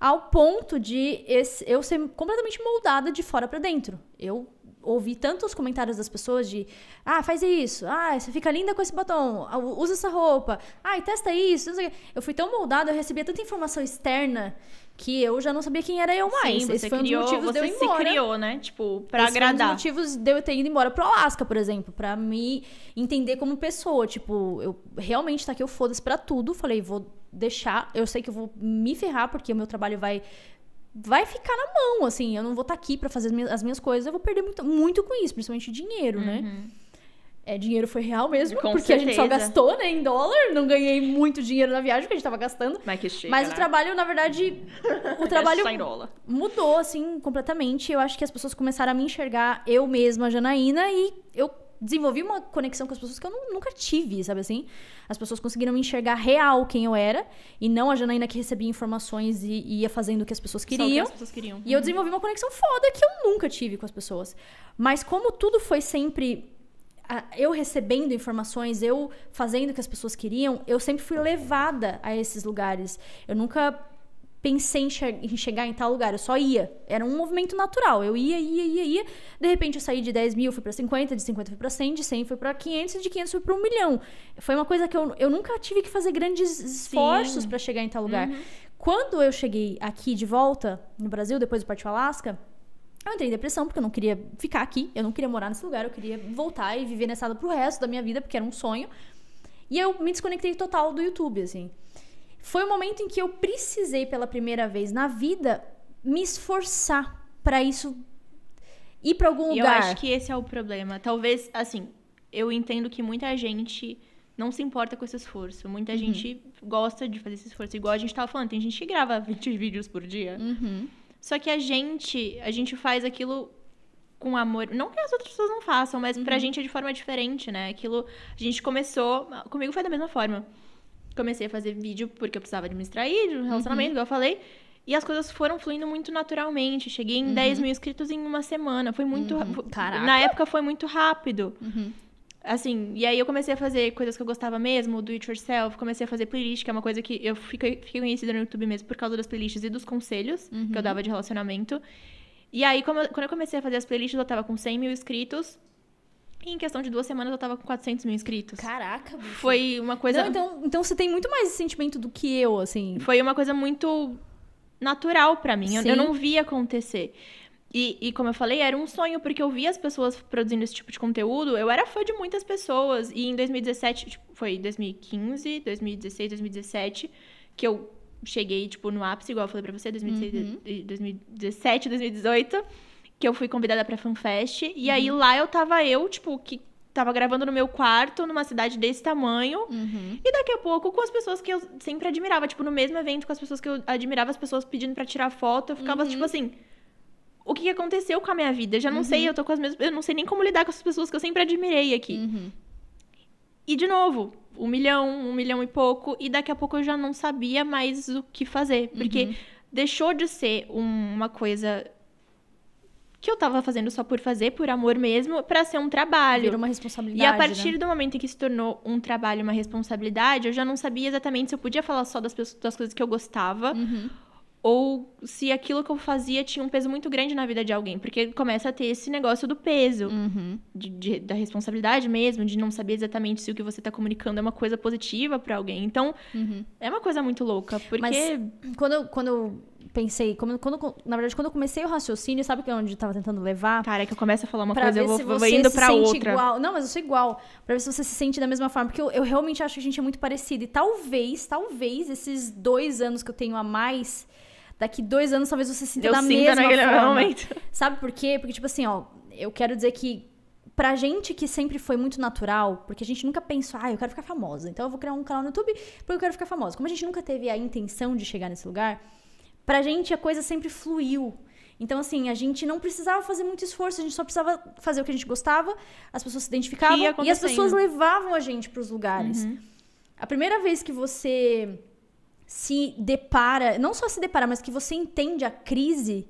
ao ponto de esse- eu ser completamente moldada de fora pra dentro. Eu ouvi tantos comentários das pessoas de ah, faz isso, ah, você fica linda com esse batom, ah, usa essa roupa, ah, e testa isso. Eu fui tão moldada, eu recebia tanta informação externa que eu já não sabia quem era eu mais. Sim, Esse você foi criou, um dos motivos você de eu ir se embora. criou, né? Tipo, pra Esse agradar. Foi um dos motivos de eu ter ido embora pro Alasca, por exemplo, pra me entender como pessoa. Tipo, eu realmente tá aqui, eu foda-se pra tudo. Falei, vou deixar, eu sei que eu vou me ferrar, porque o meu trabalho vai vai ficar na mão, assim. Eu não vou estar aqui pra fazer as minhas, as minhas coisas, eu vou perder muito, muito com isso, principalmente dinheiro, né? É, dinheiro foi real mesmo, Uhum. Com porque a gente só certeza. gastou, né, em dólar. Não ganhei muito dinheiro na viagem que a gente tava gastando. Mas que chega, Mas né? o trabalho, na verdade, o trabalho mudou, assim, completamente. Eu acho que as pessoas começaram a me enxergar, eu mesma, Janaína, e eu desenvolvi uma conexão com as pessoas que eu nu- nunca tive, sabe assim? As pessoas conseguiram me enxergar real quem eu era, e não a Janaína que recebia informações e, e ia fazendo o que as pessoas o que queriam. as pessoas queriam. E eu desenvolvi uma conexão foda que eu nunca tive com as pessoas. Mas como tudo foi sempre eu recebendo informações, eu fazendo o que as pessoas queriam, eu sempre fui levada a esses lugares. Eu nunca pensei em, che- em chegar em tal lugar, eu só ia. Era um movimento natural. Eu ia, ia, ia, ia. De repente eu saí de 10 mil, fui pra 50, de 50 fui pra 100, de 100 fui pra 500 e de 500 fui pra 1 milhão. Foi uma coisa que eu, eu nunca tive que fazer grandes esforços pra chegar em tal lugar. Quando eu cheguei aqui de volta no Brasil, depois do Partiu Alasca, eu entrei em depressão porque eu não queria ficar aqui, eu não queria morar nesse lugar, eu queria voltar e viver nessa área pro resto da minha vida, porque era um sonho. E eu me desconectei total do YouTube, assim. Foi o momento em que eu precisei pela primeira vez na vida me esforçar pra isso ir pra algum E eu lugar. acho que esse é o problema. Talvez, assim, eu entendo que muita gente não se importa com esse esforço. Muita gente gosta de fazer esse esforço. Igual a gente tava falando, tem gente que grava 20 vídeos por dia. Uhum. Só que a gente, a gente faz aquilo com amor. Não que as outras pessoas não façam, mas pra gente é de forma diferente, né? Aquilo, a gente começou, comigo foi da mesma forma. Comecei a fazer vídeo porque eu precisava administrar aí, de um relacionamento, igual eu falei. E as coisas foram fluindo muito naturalmente. Cheguei em 10 mil inscritos em uma semana. Foi muito. Uhum. Caraca. Na época foi muito rápido. Uhum. Assim, e aí eu comecei a fazer coisas que eu gostava mesmo, do it yourself, comecei a fazer playlist, que é uma coisa que eu fiquei, fiquei conhecida no YouTube mesmo por causa das playlists e dos conselhos que Uhum. eu dava de relacionamento. E aí, eu- quando eu comecei a fazer as playlists, eu tava com 100 mil inscritos. E em questão de duas semanas, eu tava com 400 mil inscritos. Caraca, bicho. Foi uma coisa... Não, então, então você tem muito mais esse sentimento do que eu, assim. Foi uma coisa muito natural pra mim. Eu, eu não via acontecer. E, e como eu falei, era um sonho, porque eu via as pessoas produzindo esse tipo de conteúdo. Eu era fã de muitas pessoas. E em 2017, tipo, foi 2015, 2016, 2017, que eu cheguei, tipo, no ápice, igual eu falei pra você, 2016, e 2017, 2018, que eu fui convidada pra FanFest. E aí lá eu tava eu, tipo, que tava gravando no meu quarto, numa cidade desse tamanho. Uhum. E daqui a pouco, com as pessoas que eu sempre admirava, tipo, no mesmo evento, com as pessoas que eu admirava, as pessoas pedindo pra tirar foto, eu ficava, tipo assim. O que aconteceu com a minha vida? Eu já não sei, eu tô com as mesmas. Eu não sei nem como lidar com essas pessoas que eu sempre admirei aqui. Uhum. E de novo, um milhão, um milhão e pouco, e daqui a pouco eu já não sabia mais o que fazer. Porque Uhum. deixou de ser um- uma coisa que eu tava fazendo só por fazer, por amor mesmo, pra ser um trabalho. Vira uma responsabilidade. E a partir né? do momento em que se tornou um trabalho, uma responsabilidade, eu já não sabia exatamente se eu podia falar só das, pessoas- das coisas que eu gostava Uhum. ou se aquilo que eu fazia tinha um peso muito grande na vida de alguém. Porque começa a ter esse negócio do peso, Uhum. de- de- da responsabilidade mesmo, de não saber exatamente se o que você tá comunicando é uma coisa positiva pra alguém. Então, Uhum. é uma coisa muito louca, porque. Mas quando, eu- quando eu pensei, quando, quando- na verdade, quando eu comecei o raciocínio, sabe que é onde eu tava tentando levar? Cara, é que eu começo a falar uma Pra coisa, eu vou, vou você indo se pra sente outra. igual. Não, mas eu sou igual. Pra ver se você se sente da mesma forma. Porque eu, eu realmente acho que a gente é muito parecido. E talvez, talvez, esses dois anos que eu tenho a mais, daqui dois anos talvez você se sinta Eu da mesma forma. momento. Sabe por quê? Porque, tipo assim, ó, eu quero dizer que pra gente que sempre foi muito natural, porque a gente nunca pensou, ah, eu quero ficar famosa, então eu vou criar um canal no YouTube porque eu quero ficar famosa. Como a gente nunca teve a intenção de chegar nesse lugar, pra gente a coisa sempre fluiu. Então, assim, a gente não precisava fazer muito esforço, a gente só precisava fazer o que a gente gostava, as pessoas se identificavam e as pessoas levavam a gente pros lugares. A primeira vez que você se depara, não só se depara, mas que você entende a crise,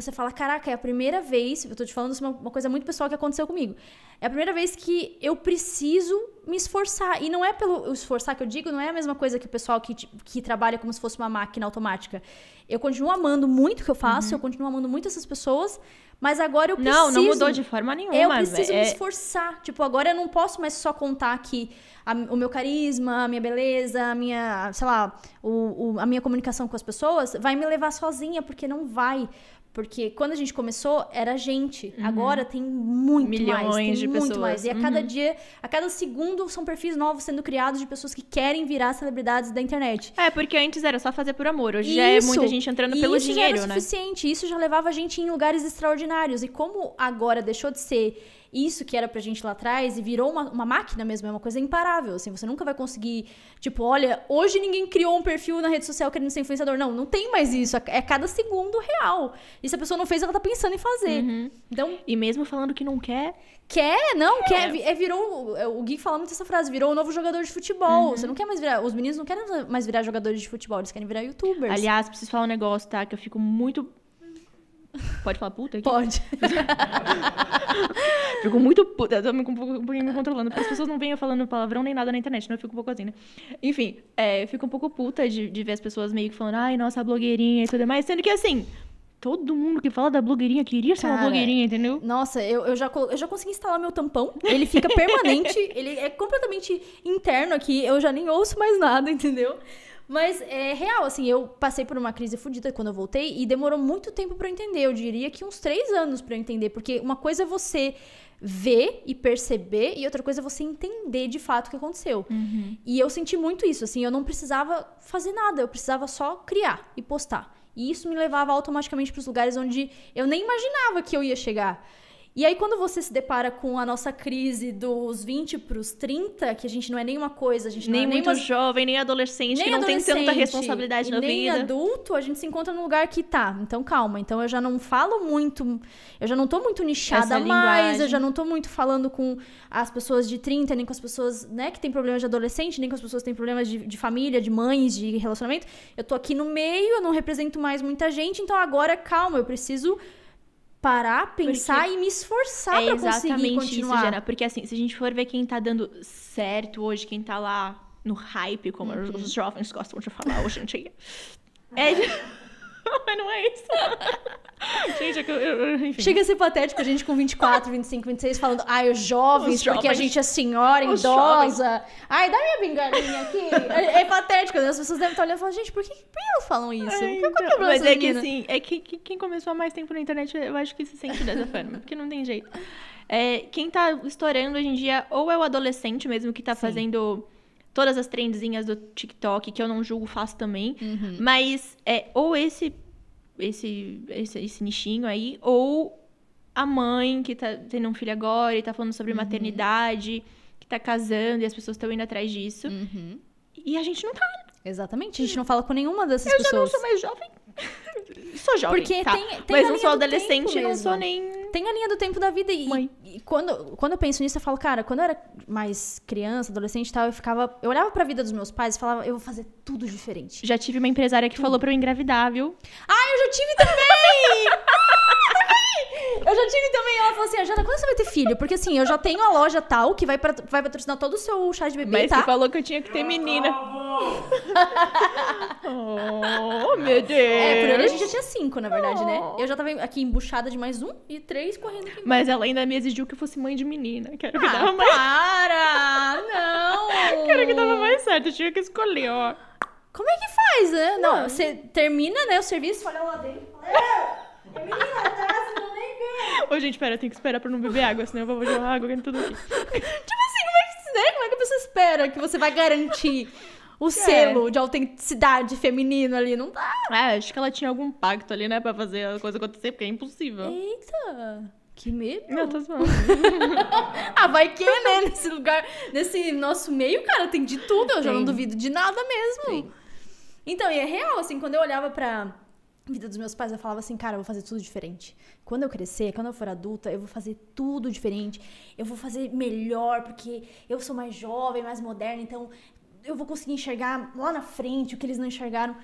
você fala, caraca, é a primeira vez, eu tô te falando isso, uma, uma coisa muito pessoal que aconteceu comigo. É a primeira vez que eu preciso me esforçar. E não é pelo esforçar que eu digo, não é a mesma coisa que o pessoal que, que trabalha como se fosse uma máquina automática. Eu continuo amando muito o que eu faço, uhum. eu continuo amando muito essas pessoas, mas agora eu preciso. Não, não mudou de forma nenhuma. Eu preciso é... me esforçar. Tipo, agora eu não posso mais só contar que a, o meu carisma, a minha beleza, a minha, sei lá, o, o, a minha comunicação com as pessoas vai me levar sozinha, porque não vai. Porque quando a gente começou, era gente. Uhum. Agora tem muito Milhões mais. Tem de muito pessoas. mais. E a cada uhum. dia, a cada segundo, são perfis novos sendo criados de pessoas que querem virar celebridades da internet. É, porque antes era só fazer por amor. Hoje isso, já é muita gente entrando pelo isso dinheiro, já era né? suficiente. Isso já levava a gente em lugares extraordinários. E como agora deixou de ser isso que era pra gente lá atrás e virou uma, uma máquina mesmo, é uma coisa imparável, assim, você nunca vai conseguir, tipo, olha, hoje ninguém criou um perfil na rede social querendo ser influenciador, não, não tem mais isso, é, é cada segundo real, e se a pessoa não fez, ela tá pensando em fazer, uhum. então... E mesmo falando que não quer... Quer, não, quer, quer é, virou, é, o Gui fala muito essa frase, virou um novo jogador de futebol, uhum. você não quer mais virar, os meninos não querem mais virar jogadores de futebol, eles querem virar youtubers. Aliás, preciso falar um negócio, tá, que eu fico muito Pode falar puta aqui? Pode. fico muito puta. Eu tô me, um pouquinho me controlando, porque as pessoas não vêm falando palavrão nem nada na internet, não eu fico um pouco assim, né? Enfim, é, eu fico um pouco puta de, de ver as pessoas meio que falando, ai, nossa, a blogueirinha e tudo mais, sendo que assim. Todo mundo que fala da blogueirinha queria ser Cara, uma blogueirinha, entendeu? Nossa, eu, eu, já, eu já consegui instalar meu tampão. Ele fica permanente. ele é completamente interno aqui. Eu já nem ouço mais nada, entendeu? Mas é real, assim, eu passei por uma crise fodida quando eu voltei e demorou muito tempo para eu entender. Eu diria que uns três anos para eu entender. Porque uma coisa é você ver e perceber e outra coisa é você entender de fato o que aconteceu. Uhum. E eu senti muito isso, assim, eu não precisava fazer nada, eu precisava só criar e postar. E isso me levava automaticamente para os lugares onde eu nem imaginava que eu ia chegar. E aí, quando você se depara com a nossa crise dos 20 para os 30, que a gente não é nenhuma coisa, a gente nem não é muito jovem, nem adolescente, nem que não adolescente, tem tanta responsabilidade na nem vida. Nem adulto, a gente se encontra no lugar que tá. Então, calma. Então, eu já não falo muito, eu já não tô muito nichada Essa mais, linguagem. eu já não tô muito falando com as pessoas de 30, nem com as pessoas, né, que têm problemas de adolescente, nem com as pessoas que têm problemas de, de família, de mães, de relacionamento. Eu tô aqui no meio, eu não represento mais muita gente, então agora, calma, eu preciso parar, pensar porque e me esforçar é pra conseguir continuar. Isso, Jana, porque assim, se a gente for ver quem tá dando certo hoje, quem tá lá no hype, como uhum. os jovens gostam de falar hoje em dia. É... Mas não é isso. gente, é que eu, eu, enfim. Chega a ser patético a gente com 24, 25, 26 falando, ai, os jovens, os porque jovens. a gente é senhora, os idosa. Jovens. Ai, dá minha bengalinha aqui. é, é, patético, né? As pessoas devem estar olhando e falando, gente, por que, por que elas falam isso? Ai, então, Qual é o problema Mas é que assim, é que, que, quem começou há mais tempo na internet, eu acho que se sente dessa forma, porque não tem jeito. É, quem tá estourando hoje em dia, ou é o adolescente mesmo que tá Sim. fazendo todas as trendzinhas do TikTok, que eu não julgo, faço também. Uhum. Mas é ou esse, esse, esse, esse nichinho aí, ou a mãe que tá tendo um filho agora e tá falando sobre uhum. maternidade, que tá casando e as pessoas estão indo atrás disso. Uhum. E a gente não tá. Exatamente, a gente não fala com nenhuma dessas eu pessoas. Eu já não sou mais jovem. Sou jovem, Porque tá. tem, tem Mas não sou adolescente, não sou nem... Tem a linha do tempo da vida. E, e, quando, quando eu penso nisso, eu falo, cara, quando eu era mais criança, adolescente e tal, eu ficava... Eu olhava pra vida dos meus pais e falava, eu vou fazer tudo diferente. Já tive uma empresária que tudo. falou pra eu engravidar, viu? Ah, eu já tive também! Eu já tive também, ela falou assim, Jana, quando você vai ter filho? Porque assim, eu já tenho a loja tal que vai, pra, vai patrocinar todo o seu chá de bebê, Mas tá? você falou que eu tinha que ter menina. oh, meu Deus. É, por ele a gente já tinha cinco, na verdade, né? Eu já tava aqui embuchada de mais um e três correndo aqui. Mas ela ainda me exigiu que eu fosse mãe de menina. Quero que ah, dava mais... para! Não! Quero que dava mais certo, eu tinha que escolher, ó. Como é que faz, né? Não, você termina, né, o serviço, olha lá dentro. Tá? Ô, gente, pera, eu tenho que esperar pra não beber água, senão eu vou jogar água em tudo aqui. tipo assim, como é, que, né? como é que a pessoa espera que você vai garantir o é. selo de autenticidade feminino ali? Não dá. É, acho que ela tinha algum pacto ali, né, pra fazer a coisa acontecer, porque é impossível. Eita! Que medo. Não, tô zoando. ah, vai que, né? Nesse lugar, nesse nosso meio, cara, tem de tudo. Eu Sim. já não duvido de nada mesmo. Sim. Então, e é real, assim, quando eu olhava pra vida dos meus pais, eu falava assim, cara, eu vou fazer tudo diferente. Quando eu crescer, quando eu for adulta, eu vou fazer tudo diferente. Eu vou fazer melhor, porque eu sou mais jovem, mais moderna, então eu vou conseguir enxergar lá na frente o que eles não enxergaram.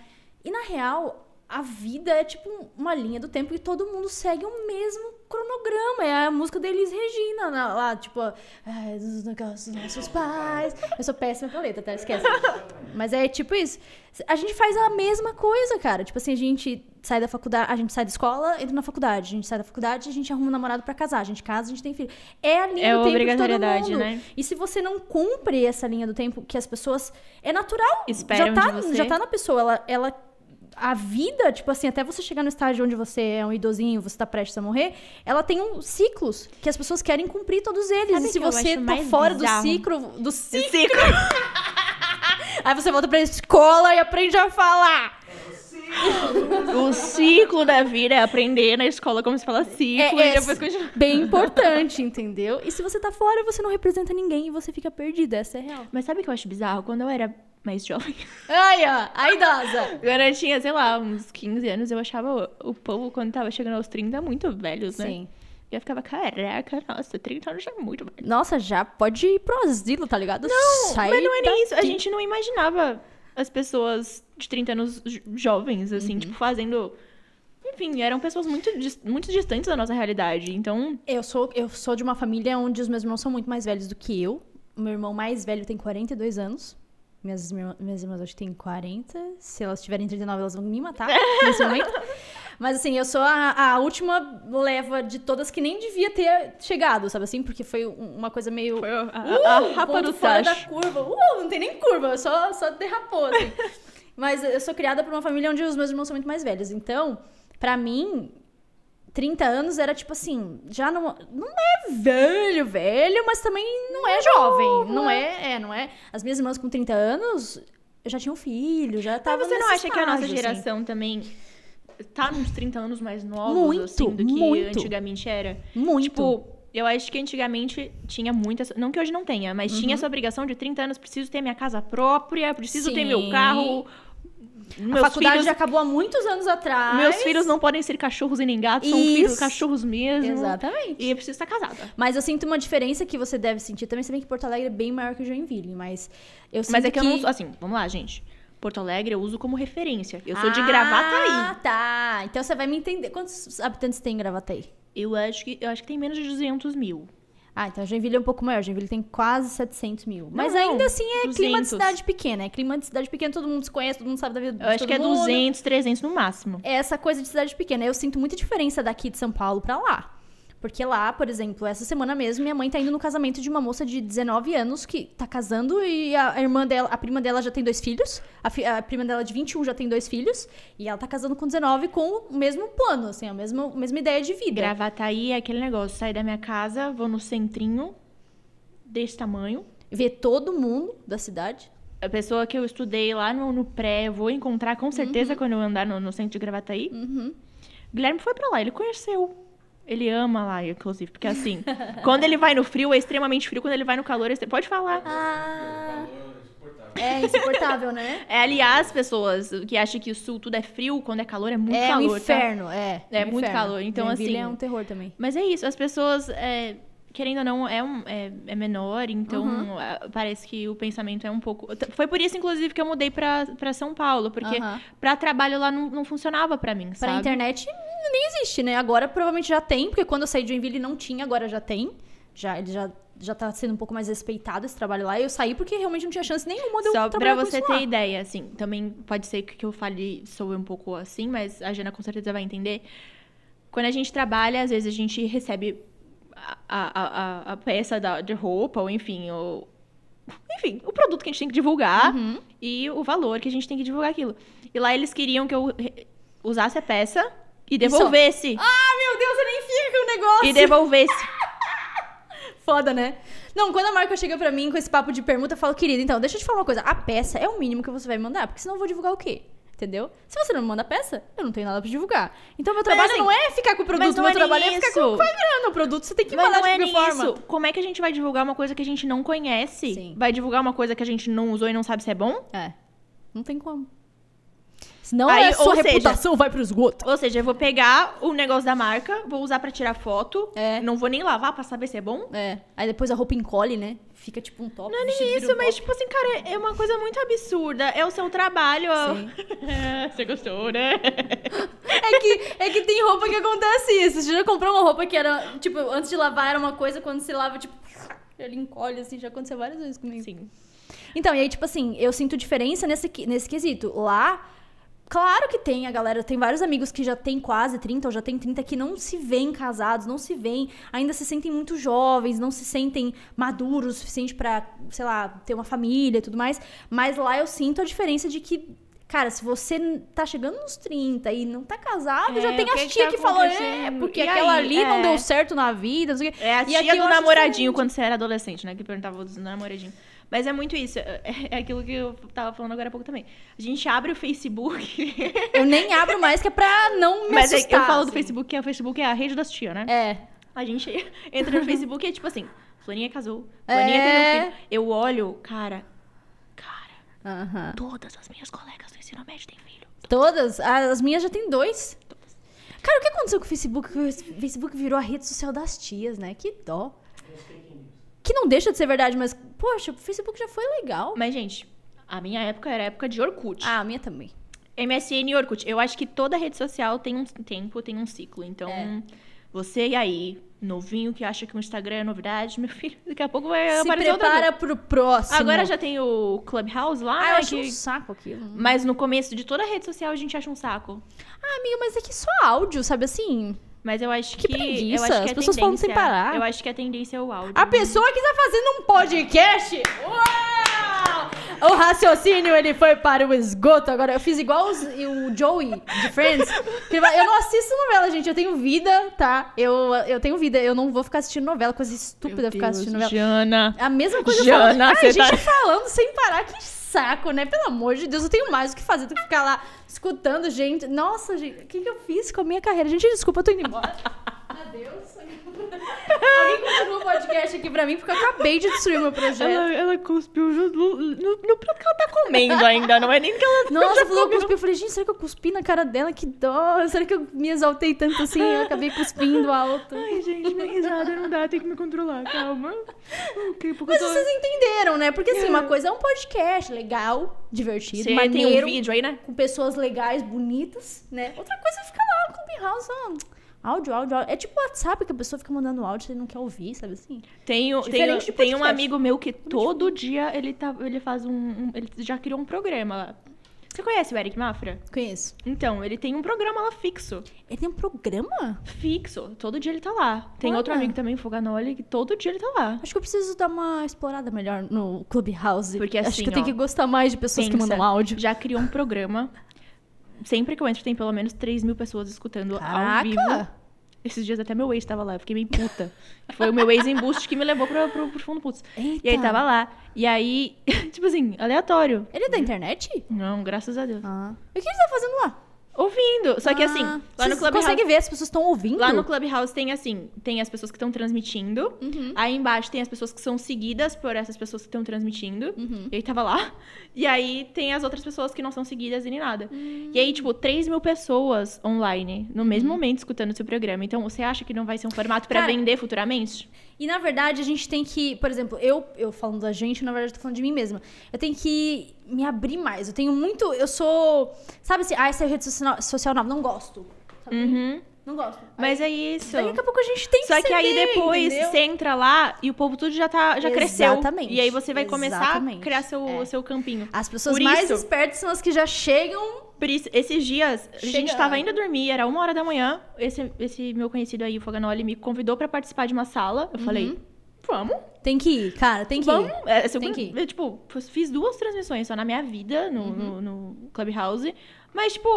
E na real, a vida é tipo uma linha do tempo e todo mundo segue o mesmo cronograma. É a música da Elis Regina na- lá, tipo, "Ai, dos negócios dos nossos pais. Eu sou péssima com letra, tá? Esquece. Mas é tipo isso. A gente faz a mesma coisa, cara. Tipo assim, a gente sai da faculdade, a gente sai da escola, entra na faculdade. A gente sai da faculdade, a gente arruma um namorado pra casar. A gente casa, a gente tem filho. É a linha É do tempo de todo obrigatoriedade, mundo. né? E se você não cumpre essa linha do tempo que as pessoas. É natural. Esperam já tá, de você. Já tá na pessoa. Ela, ela. A vida, tipo assim, até você chegar no estágio onde você é um idosinho, você tá prestes a morrer, ela tem um ciclos que as pessoas querem cumprir todos eles. Sabe e se você tá fora bizarro? do ciclo. Do ciclo. Ciclo. Aí você volta pra escola e aprende a falar. O ciclo da vida é aprender na escola como se fala ciclo É- é e depois continua. Bem importante, entendeu? E se você tá fora, você não representa ninguém e você fica perdido. Essa é real. Mas sabe o que eu acho bizarro? Quando eu era mais jovem, Ai, ó, a idosa. quando eu tinha, sei lá, uns 15 anos, eu achava o, povo, quando tava chegando aos 30, muito velhos, né? Sim. E eu ficava, caraca, nossa, 30 anos já é muito velho. Nossa, já pode ir pro asilo, tá ligado? Não, Sai Mas não é nem isso. A gente não imaginava as pessoas de 30 anos jo- jovens, assim, Uhum. tipo, fazendo. Enfim, eram pessoas muito, muito distantes da nossa realidade. Então, Eu sou, eu sou de uma família onde os meus irmãos são muito mais velhos do que eu. O meu irmão mais velho tem 42 anos. Minhas, minhas irmãs hoje têm 40. Se elas tiverem 39, elas vão me matar nesse momento. Mas assim, eu sou a, a última leva de todas que nem devia ter chegado, sabe assim? Porque foi um- uma coisa meio. foi a, Uh, a, rapa do fora da curva. Uh, não tem nem curva, eu só, só derrapou, assim. Mas eu sou criada por uma família onde os meus irmãos são muito mais velhos. Então, pra mim, 30 anos era tipo assim, já não, não é velho, velho, mas também não é jovem. Não é, é, não é. As minhas irmãs com 30 anos já tinham filho, já Mas estavam você não acha que a nossa estágio, assim. geração também tá uns 30 anos mais novos, Muito, assim, do que muito. antigamente era? Muito. Tipo, eu acho que antigamente tinha muita. Não que hoje não tenha, mas tinha Uhum. essa obrigação de 30 anos, preciso ter minha casa própria, preciso ter meu Sim. carro. a Meus faculdade filhos, já acabou há muitos anos atrás. meus filhos não podem ser cachorros e nem gatos, são filhos Isso. cachorros mesmo. Exatamente. E eu preciso estar casada. Mas eu sinto uma diferença que você deve sentir também, se bem que Porto Alegre é bem maior que Joinville, mas eu sinto Mas é que, eu não. Assim, vamos lá, gente. Porto Alegre eu uso como referência. Eu sou de Ah, Gravataí. tá. Então você vai me entender. Quantos habitantes tem em Gravataí? Eu acho que eu acho que tem menos de 200 mil. Ah, então Joinville é um pouco maior. Joinville tem quase 700 mil. Mas Não, ainda assim é clima de 200. cidade pequena. É clima de cidade pequena, todo mundo se conhece, todo mundo sabe da vida Eu de acho que é mundo. 200, 300 no máximo. É essa coisa de cidade pequena. Eu sinto muita diferença daqui de São Paulo pra lá. Porque lá, por exemplo, essa semana mesmo, minha mãe tá indo no casamento de uma moça de 19 anos que tá casando e a irmã dela, a prima dela já tem dois filhos. A, fi- a prima dela de 21 já tem dois filhos. E ela tá casando com 19 com o mesmo plano, assim, a mesma, a mesma ideia de vida. Gravataí é aquele negócio, sair da minha casa, vou no centrinho desse tamanho. Ver todo mundo da cidade. A pessoa que eu estudei lá no, no pré, eu vou encontrar com certeza Uhum. quando eu andar no, no centro de Gravataí. Guilherme foi pra lá, ele conheceu. Ele ama lá, inclusive, porque assim, quando ele vai no frio é extremamente frio, quando ele vai no calor é extre- Pode falar. Ah. É insuportável, né? É, aliás, pessoas que acham que o sul tudo é frio, quando é calor é muito é calor. um tá? inferno, é. É um muito inferno. calor, então, Joinville assim- é um terror também. Mas é isso, as pessoas, é, querendo ou não, é, um, é, é menor, então Uhum. parece que o pensamento é um pouco. Foi por isso, inclusive, que eu mudei pra, São Paulo, porque Aham. pra trabalho lá não, não funcionava pra mim, Pra sabe? internet nem existe, né? Agora provavelmente já tem, porque quando eu saí de Joinville não tinha, agora já tem. Já, ele já, já tá sendo um pouco mais respeitado esse trabalho lá. E eu saí porque realmente não tinha chance nenhuma de eu Só pra você ter ideia, assim, também pode ser que eu fale, sou um pouco assim, mas a Jana com certeza vai entender. Quando a gente trabalha, às vezes a gente recebe a, a, a, peça da, de roupa, ou enfim, o, enfim, o produto que a gente tem que divulgar Uhum. e o valor que a gente tem que divulgar aquilo. E lá eles queriam que eu usasse a peça e devolvesse. Ah, meu Deus, eu nem fica o negócio. E devolvesse. Foda, né? Não, quando a marca chega pra mim com esse papo de permuta, eu falo, querida, então, deixa eu te falar uma coisa. A peça é o mínimo que você vai me mandar, porque senão eu vou divulgar o quê? Entendeu? Se você não me manda peça, eu não tenho nada pra divulgar. Então, meu trabalho assim, não é ficar com o produto, meu é trabalho é ficar com vai virando o produto. Você tem que Mas mandar não é de nem qualquer forma. isso. Como é que a gente vai divulgar uma coisa que a gente não conhece? Sim. Vai divulgar uma coisa que a gente não usou e não sabe se é bom? É. Não tem como. Senão Aí, a sua seja- reputação vai pro esgoto. Ou seja, eu vou pegar o negócio da marca, vou usar pra tirar foto, É. não vou nem lavar pra saber se é bom. É. Aí depois a roupa encolhe, né? Fica tipo um top. Não é nem isso, mas, top. tipo assim, cara, é uma coisa muito absurda. É o seu trabalho. Sim. Você gostou, né? É que, é que tem roupa que acontece isso. Você já comprou uma roupa que era, tipo, antes de lavar era uma coisa, quando você lava, tipo, ele encolhe, assim, já aconteceu várias vezes comigo. Sim. Então, e aí, tipo assim, eu sinto diferença nesse, nesse quesito. Lá, claro que tem a galera, tem vários amigos que já tem quase 30 ou já tem 30 que não se veem casados, não se veem, ainda se sentem muito jovens, não se sentem maduros o suficiente pra, sei lá, ter uma família e tudo mais. Mas lá eu sinto a diferença de que. Cara, se você tá chegando nos 30 e não tá casado, É, já tem que tia tá que falou, é, porque E aquela aí? ali não É. deu certo na vida, não sei o quê. É a E tia aqui eu do namoradinho quando você era adolescente, né? Que perguntava do namoradinho. Mas é muito isso. É, é aquilo que eu tava falando agora há pouco também. A gente abre o Facebook. Eu nem abro mais, que é pra não me Mas é- assustar. eu falo do assim. Facebook, que é o Facebook é a rede das tia, né? É. A gente entra no Facebook e é tipo assim, Flaninha casou, Flaninha É. teve um filho. Eu olho, cara, Aham. todas as minhas colegas do ensino médio têm filho. Todas? As minhas já tem dois. Cara, o que aconteceu com o Facebook? O Facebook virou a rede social das tias, né? Que dó. Que não deixa de ser verdade, mas, poxa, o Facebook já foi legal. Mas, gente, a minha época era época de Orkut. Ah, a minha também. MSN e Orkut. Eu acho que toda rede social tem um tempo, tem um ciclo. Então, É. você e aí, novinho que acha que o Instagram é novidade, meu filho, daqui a pouco vai Se aparecer outra prepara coisa. pro próximo. Agora já tem o Clubhouse lá, Ah, eu né, acho que- um saco aquilo. Mas no começo de toda rede social a gente acha um saco. Ah, amiga, mas é que só áudio, sabe assim? Mas eu acho Que que. preguiça, eu acho que as pessoas falam sem parar. Eu acho que a tendência é o áudio. A pessoa que tá fazendo um podcast. Uau! O raciocínio ele foi para o esgoto. Agora eu fiz igual os- o Joey de Friends. Eu não assisto novela, gente. Eu tenho vida, tá? Eu, eu tenho vida. Eu não vou ficar assistindo novela, coisa estúpida ficar assistindo novela. Jana. A mesma coisa Jana, falando. Ai, você gente tá- falando sem parar, que saco, né? Pelo amor de Deus, eu tenho mais o que fazer do que ficar lá escutando gente. Nossa, gente, o que, que eu fiz com a minha carreira? Gente, desculpa, eu tô indo embora. Adeus. Alguém continua o podcast aqui pra mim, porque eu acabei de destruir meu projeto. Ela, ela cuspiu no, no, no- prato que ela tá comendo ainda, não é nem que ela Nossa, falou comeu. cuspi. Eu falei, gente, será que eu cuspi na cara dela? Que dó. Será que eu me exaltei tanto assim? Eu acabei cuspindo alto. Ai, gente, minha risada não dá, tem que me controlar, calma. Ok, porque eu Mas tô... vocês entenderam, né? Porque assim, uma coisa é um podcast legal, divertido, Você maneiro. tem um vídeo aí, né? com pessoas legais, bonitas, né? Outra coisa é ficar lá no Clubhouse, ó. Áudio, áudio, áudio. É tipo WhatsApp que a pessoa fica mandando áudio e você não quer ouvir, sabe assim? Tenho, tenho, tem um amigo meu que todo dia ele, tá, ele faz um, um- Ele já criou um programa lá. Você conhece o Eric Mafra? Conheço. Então, ele tem um programa lá fixo. Ele tem um programa? Fixo. Todo dia ele tá lá. Tem outro Olha. amigo também, Foganoli, que todo dia ele tá lá. Acho que eu preciso dar uma explorada melhor no Clubhouse. Porque Acho assim, que eu tenho ó, que gostar mais de pessoas que Pensa, mandam áudio. Já criou um programa. Sempre que eu entro, tem pelo menos 3 mil pessoas escutando ao vivo. Caraca! Esses dias até meu ex tava lá, eu fiquei meio puta. Foi o meu ex-embuste que me levou pro, pro, pro fundo putz. Eita. E aí tava lá. E aí, tipo assim, aleatório. Ele é da internet? Não, graças a Deus. Ah. E o que ele tá fazendo lá? Ouvindo. Só que assim, Ah, lá no Você Clubhouse. consegue ver, as pessoas estão ouvindo? Lá no Clubhouse tem assim, tem as pessoas que estão transmitindo. Uhum. Aí embaixo tem as pessoas que são seguidas por essas pessoas que estão transmitindo. Uhum. E aí tava lá. E aí tem as outras pessoas que não são seguidas e nem nada. Hum. E aí, tipo, 3 mil pessoas online no mesmo momento escutando o seu programa. Então, você acha que não vai ser um formato pra Cara, vender futuramente? E na verdade a gente tem que, por exemplo, eu, eu falando da gente, na verdade eu tô falando de mim mesma. Eu tenho que me abrir mais. Eu tenho muito. Eu sou. Sabe assim, ah, essa é rede social, social nova. Não gosto. Sabe? Uhum. Não gosto. Mas aí, é isso. Daqui a pouco a gente tem que Só que aí depois entendeu? você entra lá e o povo tudo já tá já cresceu. Exatamente, E aí você vai começar a criar seu, É. seu campinho. As pessoas Por mais isso- espertas são as que já chegam. Por isso, esses dias, a gente Chega- tava indo dormir, era uma hora da manhã. Esse, esse meu conhecido aí, o Foganoli, me convidou pra participar de uma sala. Eu falei, vamos, Tem que ir, cara, tem que vamos. ir. É, segunda- Tem que ir. eu, tipo, fiz duas transmissões só na minha vida, no, no, no Clubhouse. Mas, tipo,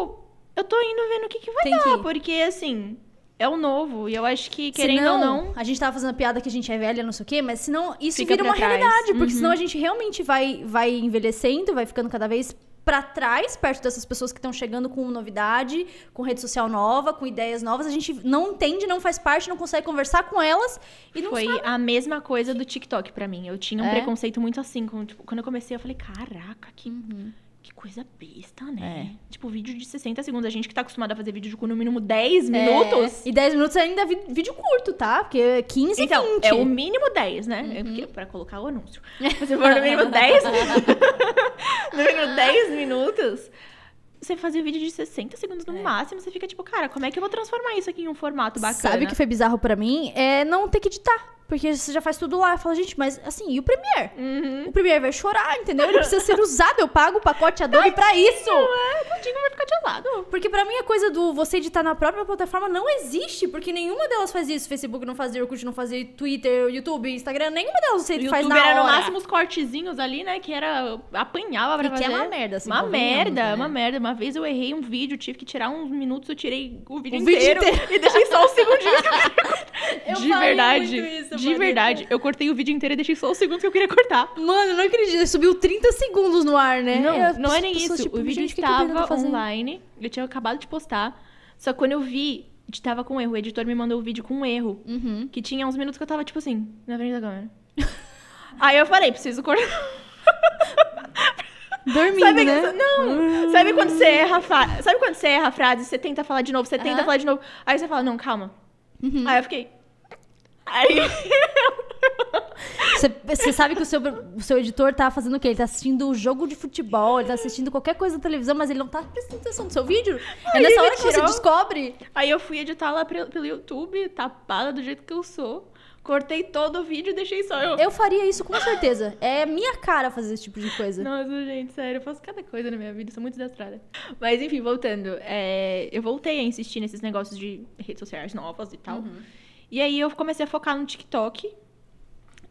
eu tô indo vendo o que, que vai Tem que dar. ir. Porque, assim, é o novo. E eu acho que, querendo Senão, ou não... A gente tava fazendo a piada que a gente é velha, não sei o quê, mas senão isso Fica vira uma trás. realidade. Porque Uhum. senão a gente realmente vai, vai envelhecendo, vai ficando cada vez pra trás, perto dessas pessoas que estão chegando com novidade, com rede social nova, com ideias novas. A gente não entende, não faz parte, não consegue conversar com elas e não Foi sabe. a mesma coisa do TikTok pra mim. Eu tinha um É? preconceito muito assim. tipo, quando eu comecei, eu falei, caraca, que, Uhum. Que coisa besta, né? Tipo, vídeo de 60 segundos. A gente que tá acostumada a fazer vídeo com no mínimo 10 minutos. É, e 10 minutos ainda é vídeo curto, tá? Porque 15 Então, e 20. é o mínimo 10, né? É porque, pra colocar o anúncio. Se for no mínimo 10, no mínimo 10 minutos, você fazia vídeo de 60 segundos no máximo, você fica tipo, cara, como é que eu vou transformar isso aqui em um formato bacana? Sabe o que foi bizarro pra mim? É não ter que editar. Porque você já faz tudo lá. Fala, gente, mas assim, e o Premiere? Uhum. O Premiere vai chorar, entendeu? Ele precisa ser usado. Eu pago o pacote Adobe pra isso. É, tadinho vai ficar de lado. Porque pra mim a coisa do você editar na própria plataforma não existe, porque nenhuma delas faz isso. Facebook não fazia, Orkut não fazia, Twitter, YouTube, Instagram, nenhuma delas você O faz YouTube na era no hora. máximo os cortezinhos ali, né? Que era. apanhava pra E que fazer. é uma merda, assim, Uma convenhamos, merda, né? uma merda. Uma vez eu errei um vídeo, tive que tirar uns minutos, eu tirei o vídeo, O vídeo inteiro, inteiro. e deixei só o segundinho. Eu de verdade. muito isso, de verdade. Eu cortei o vídeo inteiro e deixei só os segundos que eu queria cortar. Mano, eu não acredito. Subiu 30 segundos no ar, né? Não, Eu- não é nem isso. tipo, o vídeo gente, que que Pedro tá estava online, eu tinha acabado de postar. Só que quando eu vi, estava com erro. O editor me mandou o vídeo com um erro. Uhum. Que tinha uns minutos que eu tava, tipo assim, na frente da câmera. Aí eu falei, preciso cortar. Dormindo, Sabe, né? não, sabe quando você erra Sabe quando você erra a frase, você tenta falar de novo, você tenta Aham. falar de novo. Aí você fala, não, calma. Uhum. Aí eu fiquei. Aí. Você, você sabe que o seu, o seu editor tá fazendo o quê? Ele tá assistindo o jogo de futebol, ele tá assistindo qualquer coisa na televisão, mas ele não tá prestando atenção no seu vídeo. É Aí nessa ele hora que você tirou. descobre. Aí eu fui editar lá pelo YouTube, tapada do jeito que eu sou. Cortei todo o vídeo e deixei só eu. Eu faria isso com certeza. É minha cara fazer esse tipo de coisa. Nossa, gente, sério, eu faço cada coisa na minha vida, sou muito desastrada. Mas enfim, voltando. é, eu voltei a insistir nesses negócios de redes sociais novas e tal. E aí eu comecei a focar no TikTok.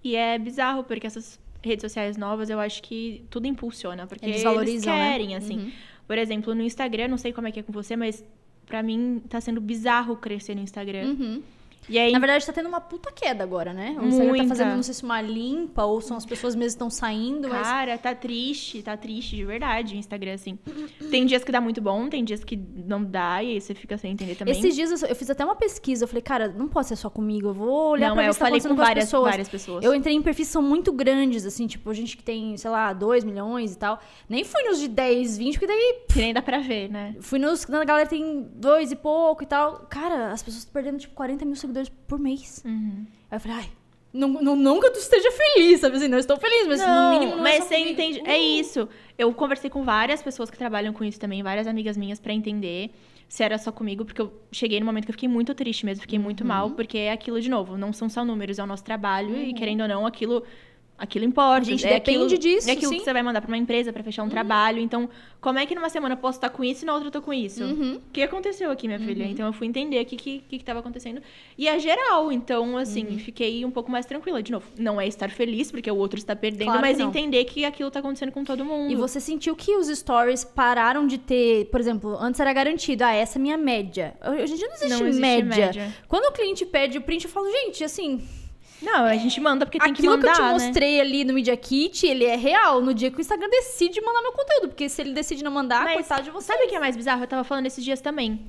E é bizarro, porque essas redes sociais novas, eu acho que tudo impulsiona. Porque Eles eles né? querem, assim. Uhum. Por exemplo, no Instagram, não sei como é que é com você, mas pra mim tá sendo bizarro crescer no Instagram. Uhum. E aí, Na verdade, tá tendo uma puta queda agora, né? O Instagram tá fazendo, não sei se uma limpa ou são as pessoas mesmo estão saindo, mas. Cara, tá triste, tá triste de verdade o Instagram, assim. Tem dias que dá muito bom, tem dias que não dá, e aí você fica sem entender também. Esses dias eu, fiz até uma pesquisa. Eu falei, cara, não pode ser só comigo. Eu vou olhar não, pra é, ver eu se tá falei com com as várias, pessoas. várias pessoas. Eu entrei em perfis que são muito grandes, assim, tipo, gente que tem, sei lá, 2 milhões e tal. Nem fui nos de 10, 20, porque daí Que nem dá pra ver, né? fui nos. Na galera tem dois e pouco e tal. Cara, as pessoas estão perdendo, tipo, 40 mil seguidores por mês. Uhum. Aí eu falei, ai, não, não, não que tu esteja feliz, sabe assim? Não estou feliz, mas no mínimo não é mas você comigo. entende. É isso. Eu conversei com várias pessoas que trabalham com isso também, várias amigas minhas, pra entender se era só comigo, porque eu cheguei no momento que eu fiquei muito triste mesmo, fiquei muito Uhum. mal, porque é aquilo de novo, não são só números, é o nosso trabalho, e querendo ou não, aquilo. Aquilo importa. A gente é depende aquilo, disso, É aquilo sim. Uhum. que você vai mandar pra uma empresa pra fechar um trabalho. Então, como é que numa semana eu posso estar com isso e na outra eu tô com isso? Uhum. O que aconteceu aqui, minha filha? Então eu fui entender o que, que, que tava acontecendo. E é geral, então, assim, Uhum. fiquei um pouco mais tranquila. De novo, não é estar feliz, porque o outro está perdendo, Claro mas entender que aquilo tá acontecendo com todo mundo. E você sentiu que os stories pararam de ter, por exemplo, antes era garantido, ah, essa é minha média. Hoje em dia não existe, Não existe média. média. Quando o cliente pede o print, eu falo, gente, assim, Não, a gente manda porque tem que aquilo mandar, que eu te né? mostrei ali no Media Kit, ele é real no dia que o Instagram decide mandar meu conteúdo. Porque se ele decide não mandar, Mas coitado de você. Sabe o que é mais bizarro? Eu tava falando esses dias também.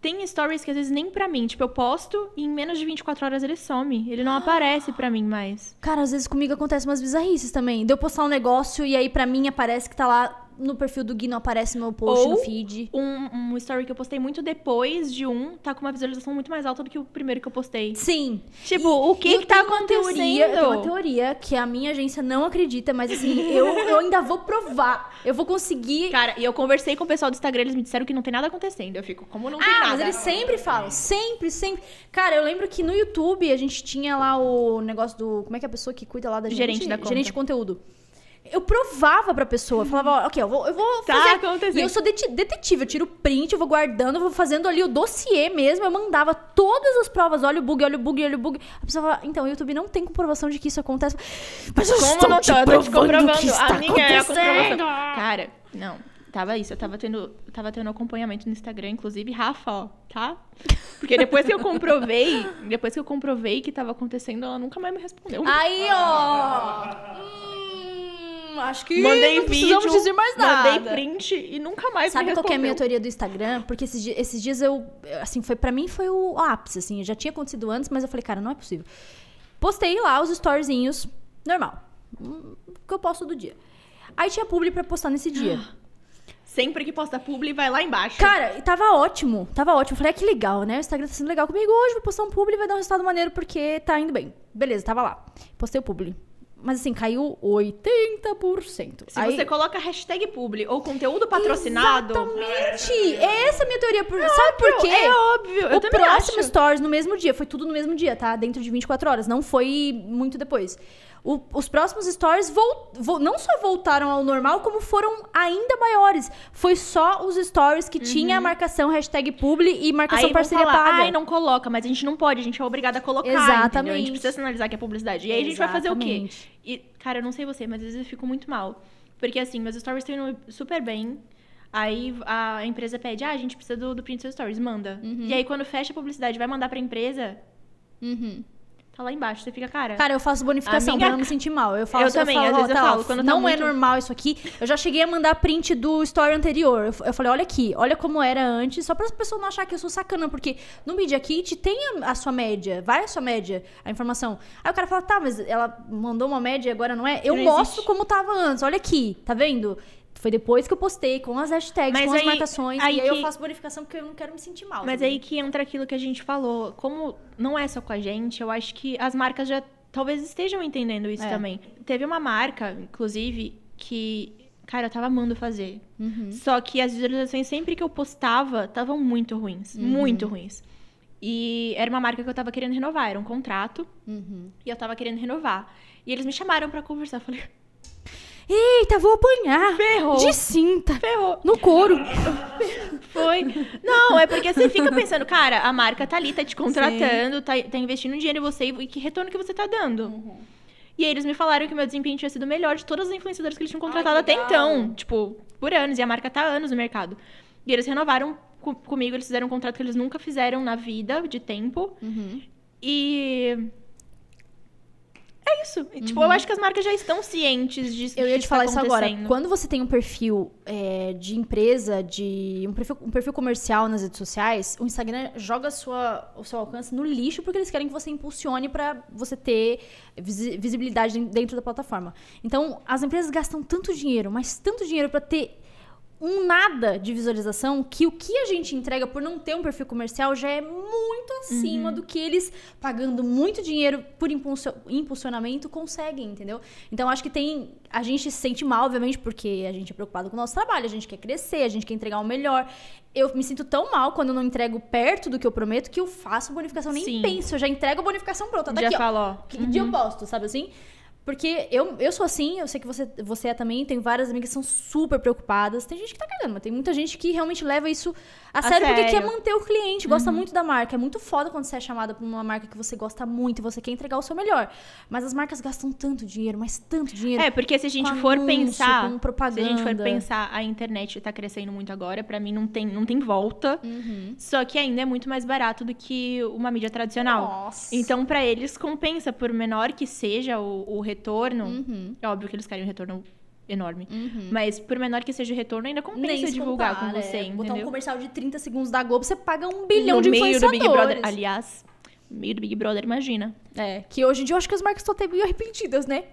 Tem stories que às vezes nem pra mim. Tipo, eu posto e em menos de 24 horas ele some. Ele não aparece pra mim mais. Cara, às vezes comigo acontece umas bizarrices também. De eu postar um negócio e aí pra mim aparece que tá lá no perfil do Gui, não aparece meu post Ou- no feed. Um, um story que eu postei muito depois de um tá com uma visualização muito mais alta do que o primeiro que eu postei. Sim. Tipo, o que E eu que tá acontecendo? Teoria, eu tenho uma teoria que a minha agência não acredita, mas assim, eu, eu ainda vou provar. Eu vou conseguir. Cara, e eu conversei com o pessoal do Instagram, eles me disseram que não tem nada acontecendo. Eu fico, como não tem Ah, nada? mas eles sempre falam, sempre, sempre. Cara, eu lembro que no YouTube a gente tinha lá o negócio do. Como é que é a pessoa que cuida lá da gente? Gerente da conta. Gerente de conteúdo. Eu provava pra pessoa, falava, ó, ok, eu vou, eu vou Tá fazer. acontecendo. E eu sou detetive, eu tiro print, eu vou guardando, eu vou fazendo ali o dossiê mesmo, eu mandava todas as provas, olha o bug, olha o bug, olha o bug. A pessoa fala, então, o YouTube não tem comprovação de que isso acontece. Mas eu Como estou não te tô? Eu tô te provando comprovando. que está A minha é acontecendo. Cara, não. Tava isso, eu tava tendo, tava tendo acompanhamento no Instagram, inclusive, Rafa, ó, tá? Porque depois que eu comprovei, depois que eu comprovei que tava acontecendo, ela nunca mais me respondeu. Aí, ó. Hum, acho que mandei não vídeo, precisamos dizer mais nada. mandei print e nunca mais Sabe me qual que é a minha teoria do Instagram? Porque esses, di- esses dias eu, assim, foi para mim foi o ápice, assim, já tinha acontecido antes, mas eu falei, cara, não é possível. Postei lá os storyzinhos, normal, hum, que eu posto do dia. Aí tinha publi pra postar nesse dia. Sempre que posta publi, vai lá embaixo. Cara, e tava ótimo. Tava ótimo. Falei, ah, que legal, né? O Instagram tá sendo legal comigo hoje. Vou postar um publi e vai dar um resultado maneiro porque tá indo bem. Beleza, tava lá. Postei o publi. Mas assim, caiu 80%. Se você coloca hashtag publi ou conteúdo patrocinado. Exatamente! Essa é a minha teoria. Por... Sabe por quê? É óbvio. Eu o próximo acho. stories no mesmo dia. Foi tudo no mesmo dia, tá? Dentro de 24 horas. Não foi muito depois. O- os próximos stories vol- vol- não só voltaram ao normal, como foram ainda maiores. Foi só os stories que tinha a marcação hashtag publi e marcação Uhum. Aí parceria falar, paga. ai, não coloca, mas a gente não pode, a gente é obrigada a colocar, Exatamente. entendeu? A gente precisa sinalizar que é publicidade. E aí a gente vai fazer o quê? Exatamente. E, cara, eu não sei você, mas às vezes eu fico muito mal. Porque assim, meus stories estão indo super bem. Aí a empresa pede, ah, a gente precisa do, do print dos stories, manda. E aí quando fecha a publicidade, vai mandar pra empresa, Uhum. Tá lá embaixo. Você fica, cara. Cara, eu faço bonificação Amiga, pra não me sentir mal. Eu, falo, eu também, falo, às vezes eu tá, falo, quando tá não é muito- normal isso aqui. Eu já cheguei a mandar print do story anterior. Eu, eu falei, olha aqui, olha como era antes, só pra pessoa não achar que eu sou sacana, porque no Media Kit tem a, a sua média, vai a sua média, a informação. Aí o cara fala, tá, mas ela mandou uma média e agora não é? Eu Não mostro existe. como tava antes, olha aqui, tá vendo? Foi depois que eu postei, com as hashtags, Mas com as aí- marcações. aí e aí eu que- faço bonificação porque eu não quero me sentir mal. Mas sabe? aí que entra aquilo que a gente falou. Como não é só com a gente, eu acho que as marcas já talvez estejam entendendo isso É. também. Teve uma marca, inclusive, que, cara, eu tava amando fazer. Uhum. Só que as visualizações sempre que eu postava estavam muito ruins. Uhum. Muito ruins. E era uma marca que eu tava querendo renovar, era um contrato. Uhum. E eu tava querendo renovar. E eles me chamaram pra conversar. Eu falei, Eita, vou apanhar. ferrou. De cinta. Ferrou. No couro. Foi. Não, é porque você fica pensando, cara, a marca tá ali, tá te contratando, tá, tá investindo dinheiro em você e que retorno que você tá dando. Uhum. E aí eles me falaram que meu desempenho tinha sido o melhor de todas as influenciadoras que eles tinham contratado Ai, até então. Tipo, por anos. E a marca tá há anos no mercado. E eles renovaram co- comigo, eles fizeram um contrato que eles nunca fizeram na vida, de tempo. Uhum. E. É isso. E, Tipo, eu acho que as marcas já estão cientes disso. Eu ia te tá falar isso agora. Quando você tem um perfil é, de empresa, de um perfil, um perfil comercial nas redes sociais, o Instagram joga sua, o seu alcance no lixo porque eles querem que você impulsione pra você ter visi- visibilidade dentro da plataforma. Então, as empresas gastam tanto dinheiro, mas tanto dinheiro pra ter um nada de visualização que o que a gente entrega por não ter um perfil comercial já é muito acima Uhum. do que eles pagando muito dinheiro por impulsionamento conseguem, entendeu? Então acho que tem a gente se sente mal, obviamente, porque a gente é preocupado com o nosso trabalho, a gente quer crescer, a gente quer entregar o melhor. Eu me sinto tão mal quando eu não entrego perto do que eu prometo que eu faço bonificação nem Sim. penso, eu já entrego a bonificação pronta, tá Já aqui, ó. falou. Que dia eu posto, sabe assim? Porque eu, eu sou assim, eu sei que você, você é também, tem várias amigas que são super preocupadas. Tem gente que tá cagando, mas tem muita gente que realmente leva isso a, sério, porque sério. quer manter o cliente, gosta muito da marca. É muito foda quando você é chamada por uma marca que você gosta muito e você quer entregar o seu melhor. Mas as marcas gastam tanto dinheiro, mas tanto dinheiro. É, porque se a gente for anúncio, pensar. Se a gente for pensar, a internet tá crescendo muito agora, pra mim não tem, não tem volta. Uhum. Só que ainda é muito mais barato do que uma mídia tradicional. Nossa. Então, pra eles, compensa, por menor que seja o, o retorno. Uhum. É óbvio que eles querem um retorno enorme. Uhum. Mas por menor que seja o retorno, ainda compensa divulgar compara, com você, é. entendeu? Botar um comercial de 30 segundos da Globo, você paga um bilhão no de meio do. Big Brother. Aliás, no meio do Big Brother, imagina. É, que hoje em dia eu acho que as marcas estão até meio arrependidas, né?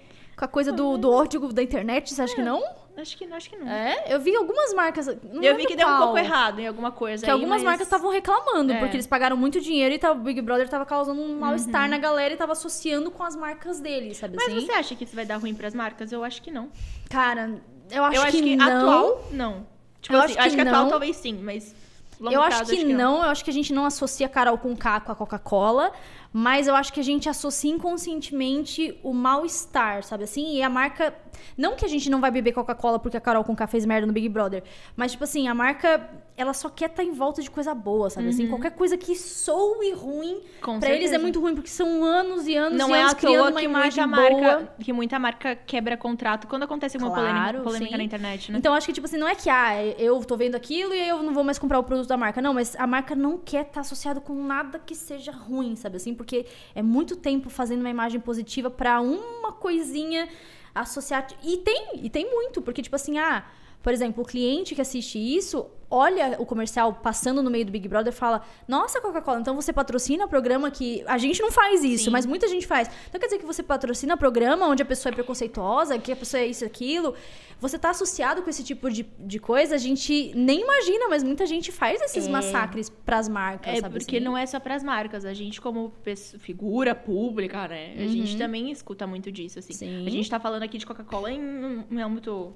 Com a coisa do, do ódio da internet, você acha que não? Acho que, acho que não. É, eu vi algumas marcas. não Eu vi que deu um pouco errado em alguma coisa. Que aí, algumas mas- marcas estavam reclamando, É. porque eles pagaram muito dinheiro e tá- o Big Brother tava causando um mal-estar Uhum. na galera e tava associando com as marcas deles, sabe Mas assim? você acha que isso vai dar ruim pras marcas? Eu acho que não. Cara, eu acho, eu acho que, que, não. atual, não. Tipo Eu assim, acho que que atual talvez sim, mas longo eu prazo, acho que, não, eu acho que a gente não associa Carol com K com a Coca-Cola, mas eu acho que a gente associa inconscientemente o mal-estar, sabe assim? E a marca. Não que a gente não vai beber Coca-Cola porque a Carol com K fez merda no Big Brother, mas, tipo assim, a marca, ela só quer estar em volta de coisa boa, sabe assim? Qualquer coisa que soe ruim, Uhum. Com pra eles é certeza. muito ruim, porque são anos e anos Não e é anos à criando uma que imagem muita, boa. marca, que muita marca quebra contrato quando acontece alguma Claro, polêmica, polêmica na internet, né? Então, acho que, tipo assim, não é que, ah, eu tô vendo aquilo e eu não vou mais comprar o produto da marca. Não, mas a marca não quer estar associada com nada que seja ruim, sabe assim? Porque é muito tempo fazendo uma imagem positiva pra uma coisinha associar. E tem, e tem muito, porque, tipo assim, ah. Por exemplo, o cliente que assiste isso olha o comercial passando no meio do Big Brother e fala: Nossa, Coca-Cola, então você patrocina programa que. A gente não faz isso, Sim. mas muita gente faz. Então quer dizer que você patrocina programa onde a pessoa é preconceituosa, que a pessoa é isso e aquilo. Você tá associado com esse tipo de, de coisa, a gente nem imagina, mas muita gente faz esses É. massacres pras marcas, É porque assim? não é só pras marcas. A gente, como pesso- figura pública, né? A gente também escuta muito disso, assim. Sim. A gente tá falando aqui de Coca-Cola em um um âmbito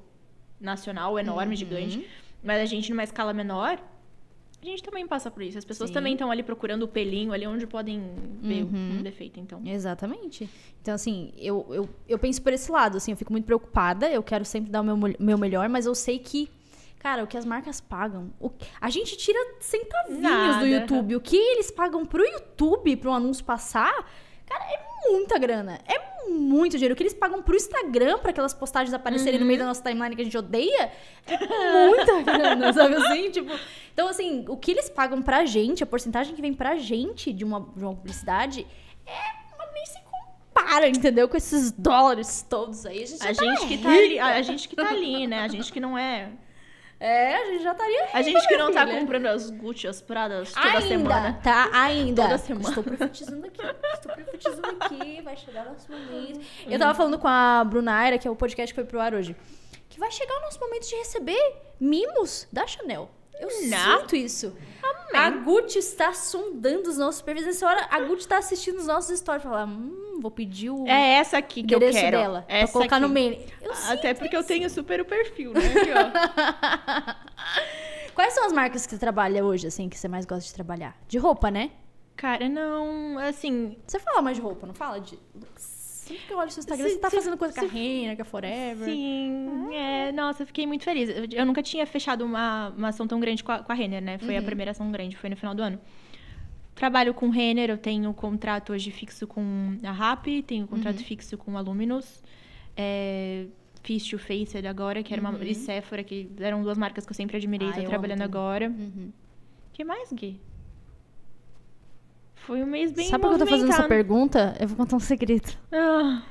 nacional, enorme, gigante. Mas a gente, numa escala menor, a gente também passa por isso. As pessoas Sim. também estão ali procurando o pelinho, ali onde podem ver um defeito, então. Exatamente. Então, assim, eu, eu, eu penso por esse lado, assim, eu fico muito preocupada, eu quero sempre dar o meu, meu melhor, mas eu sei que, cara, o que as marcas pagam, o- a gente tira centavinhos Nada. do YouTube. O que eles pagam pro YouTube, pro anúncio passar, cara, é muita grana. É muito dinheiro. O que eles pagam pro Instagram, pra aquelas postagens aparecerem no meio da nossa timeline que a gente odeia, é muita grana, sabe assim? Tipo, então, assim, o que eles pagam pra gente, a porcentagem que vem pra gente de uma, de uma publicidade, é nem se compara, entendeu? Com esses dólares todos aí. A gente, A tá gente que tá ali, a gente que tá ali, né? A gente que não é. É, a gente já estaria A gente que não tá comprando as Gucci, as Pradas toda ainda, semana. tá? Ainda. Toda semana. Estou profetizando aqui. Estou profetizando aqui. Vai chegar o nosso momento. Eu tava falando com a Brunaira, que é o podcast que foi pro ar hoje, que vai chegar o nosso momento de receber mimos da Chanel. Eu Não. sinto isso. A Gucci está sondando os nossos perfis. Nessa hora, a Gucci está assistindo os nossos stories. Falar, hum, vou pedir o É essa aqui que eu quero. dela. Essa pra colocar aqui. no. Eu Até porque eu tenho super o perfil, né? Aqui, ó. Quais são as marcas que você trabalha hoje, assim, que você mais gosta de trabalhar? De roupa, né? Cara, não, assim, Você fala mais de roupa, não fala de. Sempre que eu olho seu Instagram, Se- você tá se- fazendo coisa com a Renner, com a Forever. sim, é, nossa, eu fiquei muito feliz. Eu, eu nunca tinha fechado uma, uma ação tão grande com a, com a Renner, né? Foi a primeira ação grande, foi no final do ano. Trabalho com Renner, eu tenho contrato hoje fixo com a RAP, tenho contrato fixo com a Luminous, é, fiz Too Faced agora, que era uma, e Sephora, que eram duas marcas que eu sempre admirei, Ah, tô trabalhando agora. Uhum. que mais, Gui? Foi um mês bem Sabe por que eu tô fazendo essa pergunta? Eu vou contar um segredo. Ah,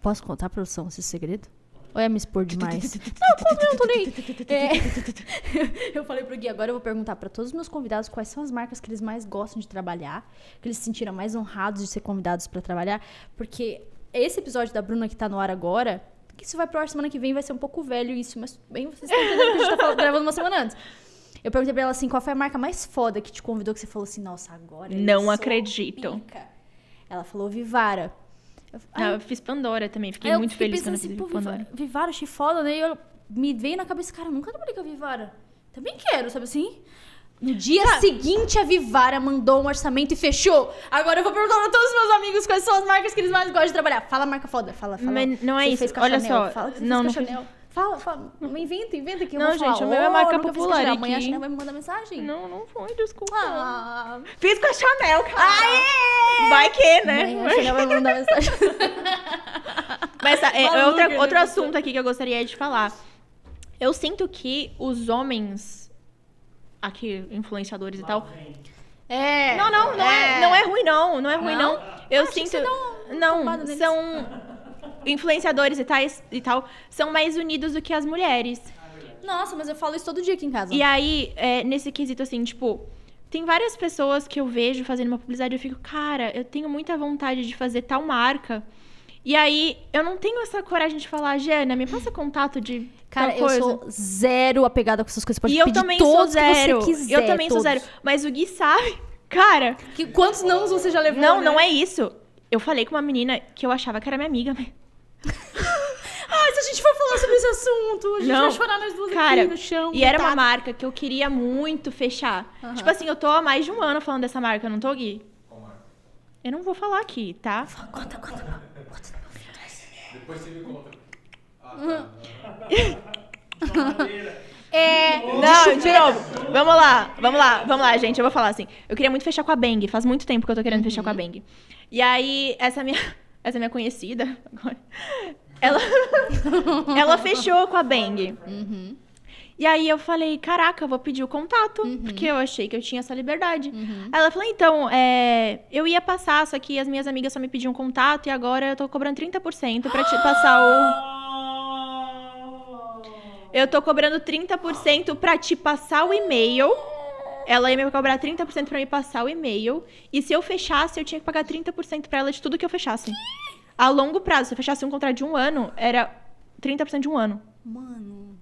Posso contar, produção, esse segredo? Ou é me expor demais? não, conta, não, tô nem. É, eu falei pro Gui, agora eu vou perguntar pra todos os meus convidados quais são as marcas que eles mais gostam de trabalhar, que eles se sentiram mais honrados de ser convidados pra trabalhar, porque esse episódio da Bruna que tá no ar agora, que isso vai pro ar semana que vem, vai ser um pouco velho isso, mas bem, vocês estão entendendo que a gente tá falando- gravando uma semana antes. Eu perguntei pra ela assim, qual foi a marca mais foda que te convidou, que você falou assim, nossa, agora eu Não acredito. pica. Ela falou Vivara. Eu, ah, eu fiz Pandora também, fiquei eu muito fiquei feliz quando eu pensando fiz assim, Pandora. Viva- Vivara, achei foda, né? E eu, me veio na cabeça, cara, eu nunca trabalhei com a Vivara. Também quero, sabe assim? No dia seguinte, a Vivara mandou um orçamento e fechou. Agora eu vou perguntar pra todos os meus amigos quais são as marcas que eles mais gostam de trabalhar. Fala marca foda, fala, fala. Mas não é Você isso, olha Chanel, só, Fala que você não, fez não Chanel. Fala, fala. Inventa, inventa que eu Não, vou falar. gente, o meu é "Oh, marca popular Chanel." Amanhã a. Chanel vai me mandar mensagem. Não, não foi, desculpa. Ah, Fiz com a Chanel, cara. Vai que, né? amanhã a Chanel vai me mandar mensagem. Mas é, é Maluca, outra, né, outro assunto aqui que eu gostaria de falar. Eu sinto que os homens, aqui, influenciadores e tal. É. Não, não, não é, não é ruim, não. Não é ruim, Não? não. Eu que sinto. não, são influenciadores e, tais, e tal, são mais unidos do que as mulheres. Nossa, mas eu falo isso todo dia aqui em casa. E aí, é, nesse quesito, assim, tipo, tem várias pessoas que eu vejo fazendo uma publicidade e eu fico, cara, eu tenho muita vontade de fazer tal marca. E aí, eu não tenho essa coragem de falar, Jana, me passa contato de Cara, tal eu coisa. sou zero apegada com essas coisas. Pode e eu pedir também sou zero. você quiser, eu também sou todos. zero. Mas o Gui sabe, cara, Que, quantos não você já levou? não, né? não é isso. Eu falei com uma menina que eu achava que era minha amiga. Ai, se a gente for falar sobre esse assunto, a gente Não. vai chorar nós duas Cara, aqui no chão. e era uma marca que eu queria muito fechar. Aham. Tipo assim, eu tô há mais de um ano falando dessa marca, não tô, Gui? Qual marca? Eu não vou falar aqui, tá? Conta, conta, conta. Depois você me conta. Ah, É. Não, de novo. Vamos lá, vamos lá, vamos lá, gente. Eu vou falar assim. Eu queria muito fechar com a Bang. Faz muito tempo que eu tô querendo fechar com a Bang. E aí, essa minha, essa minha conhecida, agora, ela, ela fechou com a Bang. E aí eu falei, caraca, eu vou pedir o contato, porque eu achei que eu tinha essa liberdade. Aí ela falou, então, é, eu ia passar, só que as minhas amigas só me pediam contato e agora eu tô cobrando 30% pra te passar o. Eu tô cobrando 30% pra te passar o e-mail. Ela ia me cobrar 30% pra me passar o e-mail. E se eu fechasse, eu tinha que pagar 30% pra ela de tudo que eu fechasse. A longo prazo, se eu fechasse um contrato de um ano, era 30% de um ano. Mano.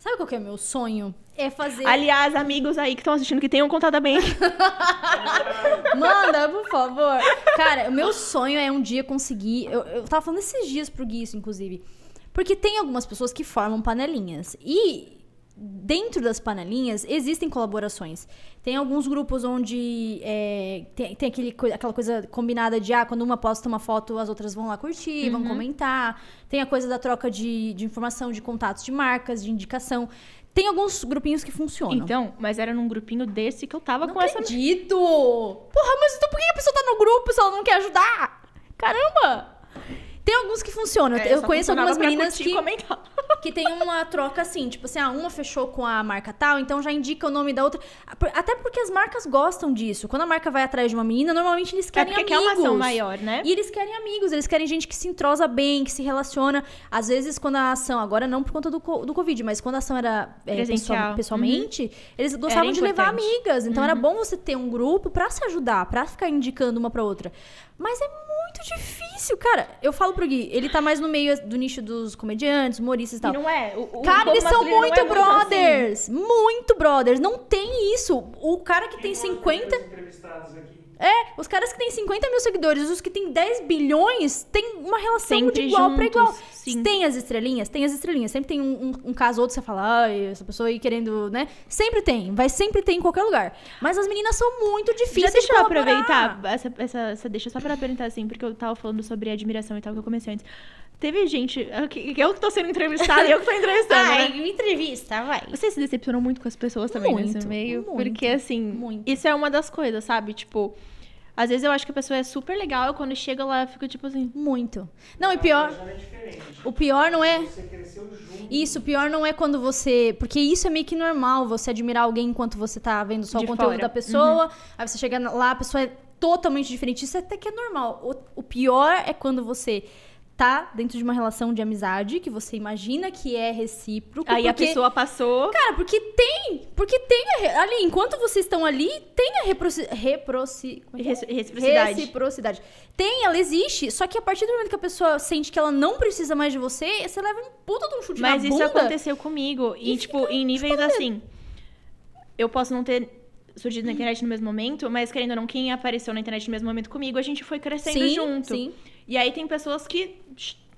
Sabe qual que é meu sonho? É fazer. Aliás, amigos aí que estão assistindo que tenham contado bem. Manda, por favor. Cara, o meu sonho é um dia conseguir. Eu, eu tava falando esses dias pro Gui, isso, inclusive. Porque tem algumas pessoas que formam panelinhas. E dentro das panelinhas existem colaborações. Tem alguns grupos onde é, tem, tem aquele, aquela coisa combinada de ah, quando uma posta uma foto, as outras vão lá curtir, vão comentar. Tem a coisa da troca de, de informação, de contatos de marcas, de indicação. Tem alguns grupinhos que funcionam. Então, mas era num grupinho desse que eu tava Não com essa. acredito! Porra, mas então por que a pessoa tá no grupo se ela não quer ajudar? Caramba! Tem alguns que funcionam. É, eu conheço algumas meninas que, que tem uma troca assim, tipo assim, ah, uma fechou com a marca tal, então já indica o nome da outra. Até porque as marcas gostam disso. Quando a marca vai atrás de uma menina, normalmente eles É querem porque amigos. quer uma ação maior, né? E eles querem amigos, eles querem gente que se entrosa bem, que se relaciona. Às vezes, quando a ação, agora não por conta do, do Covid, mas quando a ação era é, pessoal- pessoalmente, eles gostavam de levar amigas. Então era bom você ter um grupo pra se ajudar, pra ficar indicando uma pra outra. Mas é muito difícil, cara. Eu falo pro Gui, ele tá mais no meio do nicho dos comediantes, humoristas e E tal. não é. O, o Cara, eles são não muito é assim. brothers. Muito brothers. Não tem isso. O cara que tem 50. entrevistados aqui. É, os caras que têm 50 mil seguidores, os que têm 10 bilhões, têm uma relação Sempre de igual pra juntos, igual. sim. Tem as estrelinhas? Tem as estrelinhas. Sempre tem um, um, um caso ou outro, você fala, ai, essa pessoa aí querendo, né? Sempre tem. Vai sempre ter em qualquer lugar. Mas as meninas são muito difíceis Já deixa de eu aproveitar essa, essa, essa deixa só pra perguntar assim, porque eu tava falando sobre admiração e tal, que eu comecei antes. Teve gente. que Eu que tô sendo entrevistada eu que tô entrevistando. né? Ai, entrevista, vai. Você se decepcionou muito com as pessoas também nesse Muito, meio? muito, porque, assim, muito. isso é uma das coisas, sabe? Tipo, às vezes eu acho que a pessoa é super legal e quando chega lá, eu fico tipo assim. Muito. Não, e pior, Já é diferente. o pior não é Você cresceu junto. Isso, o pior não é quando você. Porque isso é meio que normal, você admirar alguém enquanto você tá vendo só De o conteúdo fora. da pessoa. Aí você chega lá, a pessoa é totalmente diferente. Isso até que é normal. O, o pior é quando você tá dentro de uma relação de amizade, que você imagina que é recíproco. Aí a porque- pessoa passou. Cara, porque tem. Porque tem a ali, enquanto vocês estão ali, tem a reproci... reproci... é é? Reci- Reciprocidade. Reciprocidade. Tem, ela existe, só que a partir do momento que a pessoa sente que ela não precisa mais de você, você leva um puta de um chute Mas na isso bunda. aconteceu comigo. E, E tipo, em níveis assim. Eu posso não ter surgido na internet no mesmo momento, mas querendo ou não, quem apareceu na internet no mesmo momento comigo, a gente foi crescendo Sim, junto. sim. E aí tem pessoas que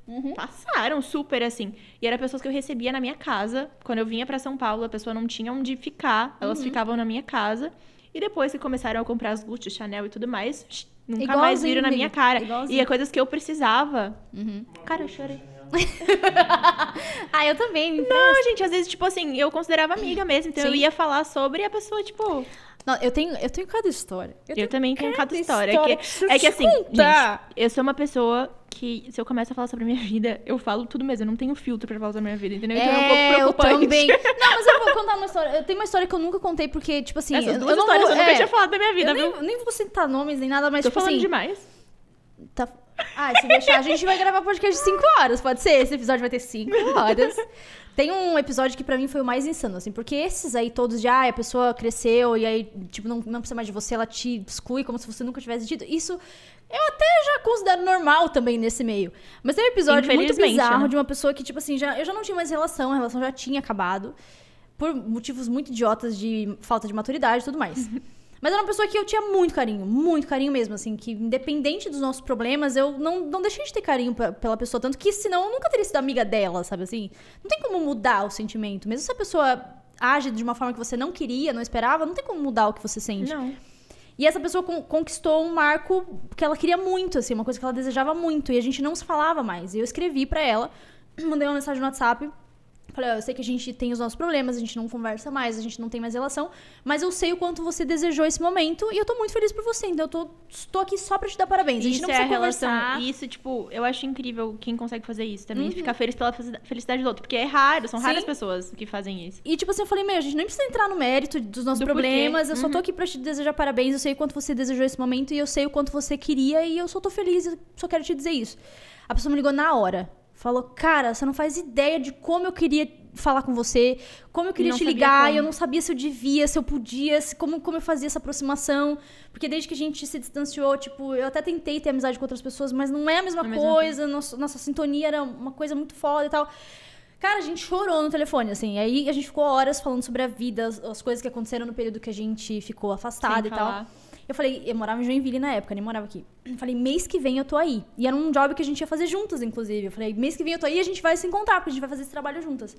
Uhum. passaram super assim. E eram pessoas que eu recebia na minha casa. Quando eu vinha pra São Paulo, a pessoa não tinha onde ficar. Elas Uhum. ficavam na minha casa. E depois que começaram a comprar as Gucci, Chanel e tudo mais, nunca Igualzinho mais viram na minha cara. igualzinho. E é coisas que eu precisava. Uhum. Cara, eu chorei. Ah, eu também. Não, gente, às vezes, tipo assim, eu considerava amiga mesmo. Então eu Sim. ia falar sobre e a pessoa, tipo. Não, eu tenho, eu tenho cada história. Eu, também tenho cada cada história. história É que, que é que se assim, gente, eu sou uma pessoa que, se eu começo a falar sobre a minha vida, eu falo tudo mesmo. Eu não tenho filtro pra falar sobre a minha vida, entendeu? Então é um pouco É, eu preocupante. também. Não, mas eu vou contar uma história. Eu tenho uma história que eu nunca contei, porque, tipo assim. Essas eu- duas eu não histórias vou- eu nunca é, tinha falado da minha vida, eu viu? nem, nem vou citar nomes nem nada, mas, Tô tipo falando assim. demais. Tá... Ah, se deixar, a gente vai gravar podcast de 5 horas, pode ser? Esse episódio vai ter 5 horas. Tem um episódio que pra mim foi o mais insano, assim, porque esses aí todos de, ah, a pessoa cresceu e aí, tipo, não, não precisa mais de você, ela te exclui como se você nunca tivesse dito. Isso eu até já considero normal também nesse meio. Mas tem um episódio muito Infelizmente, bizarro né? de uma pessoa que, tipo assim, já, eu já não tinha mais relação, a relação já tinha acabado. Por motivos muito idiotas de falta de maturidade e tudo mais. Mas era uma pessoa que eu tinha muito carinho, muito carinho mesmo, assim, que independente dos nossos problemas, eu não, não deixei de ter carinho pe- pela pessoa, tanto que senão eu nunca teria sido amiga dela, sabe assim? Não tem como mudar o sentimento. Mesmo se a pessoa age de uma forma que você não queria, não esperava, não tem como mudar o que você sente. Não. E essa pessoa con- conquistou um marco que ela queria muito, assim, uma coisa que ela desejava muito, e a gente não se falava mais. E eu escrevi pra ela, mandei uma mensagem no WhatsApp. Falei, ó, eu sei que a gente tem os nossos problemas, a gente não conversa mais, a gente não tem mais relação, mas eu sei o quanto você desejou esse momento e eu tô muito feliz por você, então eu tô, tô aqui só pra te dar parabéns. A gente Isso não é precisa relação. conversar. Isso, tipo, eu acho incrível quem consegue fazer isso também. Ficar feliz pela fe- felicidade do outro. Porque é raro, são raras Sim. pessoas que fazem isso. E, tipo assim, eu falei, meu, a gente nem precisa entrar no mérito dos nossos Do problemas. Eu só tô Uhum. aqui pra te desejar parabéns. Eu sei o quanto você desejou esse momento e eu sei o quanto você queria e eu só tô feliz. Eu só quero te dizer isso. A pessoa me ligou na hora. Falou, cara, você não faz ideia de como eu queria falar com você, como eu queria te ligar, e como. eu não sabia se eu devia, se eu podia, se, como, como eu fazia essa aproximação. Porque desde que a gente se distanciou, tipo, eu até tentei ter amizade com outras pessoas, mas não é a mesma mesma coisa, nosso- nossa sintonia era uma coisa muito foda e tal. Cara, a gente chorou no telefone, assim. Aí a gente ficou horas falando sobre a vida, as, as coisas que aconteceram no período que a gente ficou afastado Sem e tal. Eu falei, eu morava em Joinville na época, nem morava aqui. Eu falei, mês que vem eu tô aí. E era um job que a gente ia fazer juntas, inclusive. Eu falei, mês que vem eu tô aí e a gente vai se encontrar, porque a gente vai fazer esse trabalho juntas.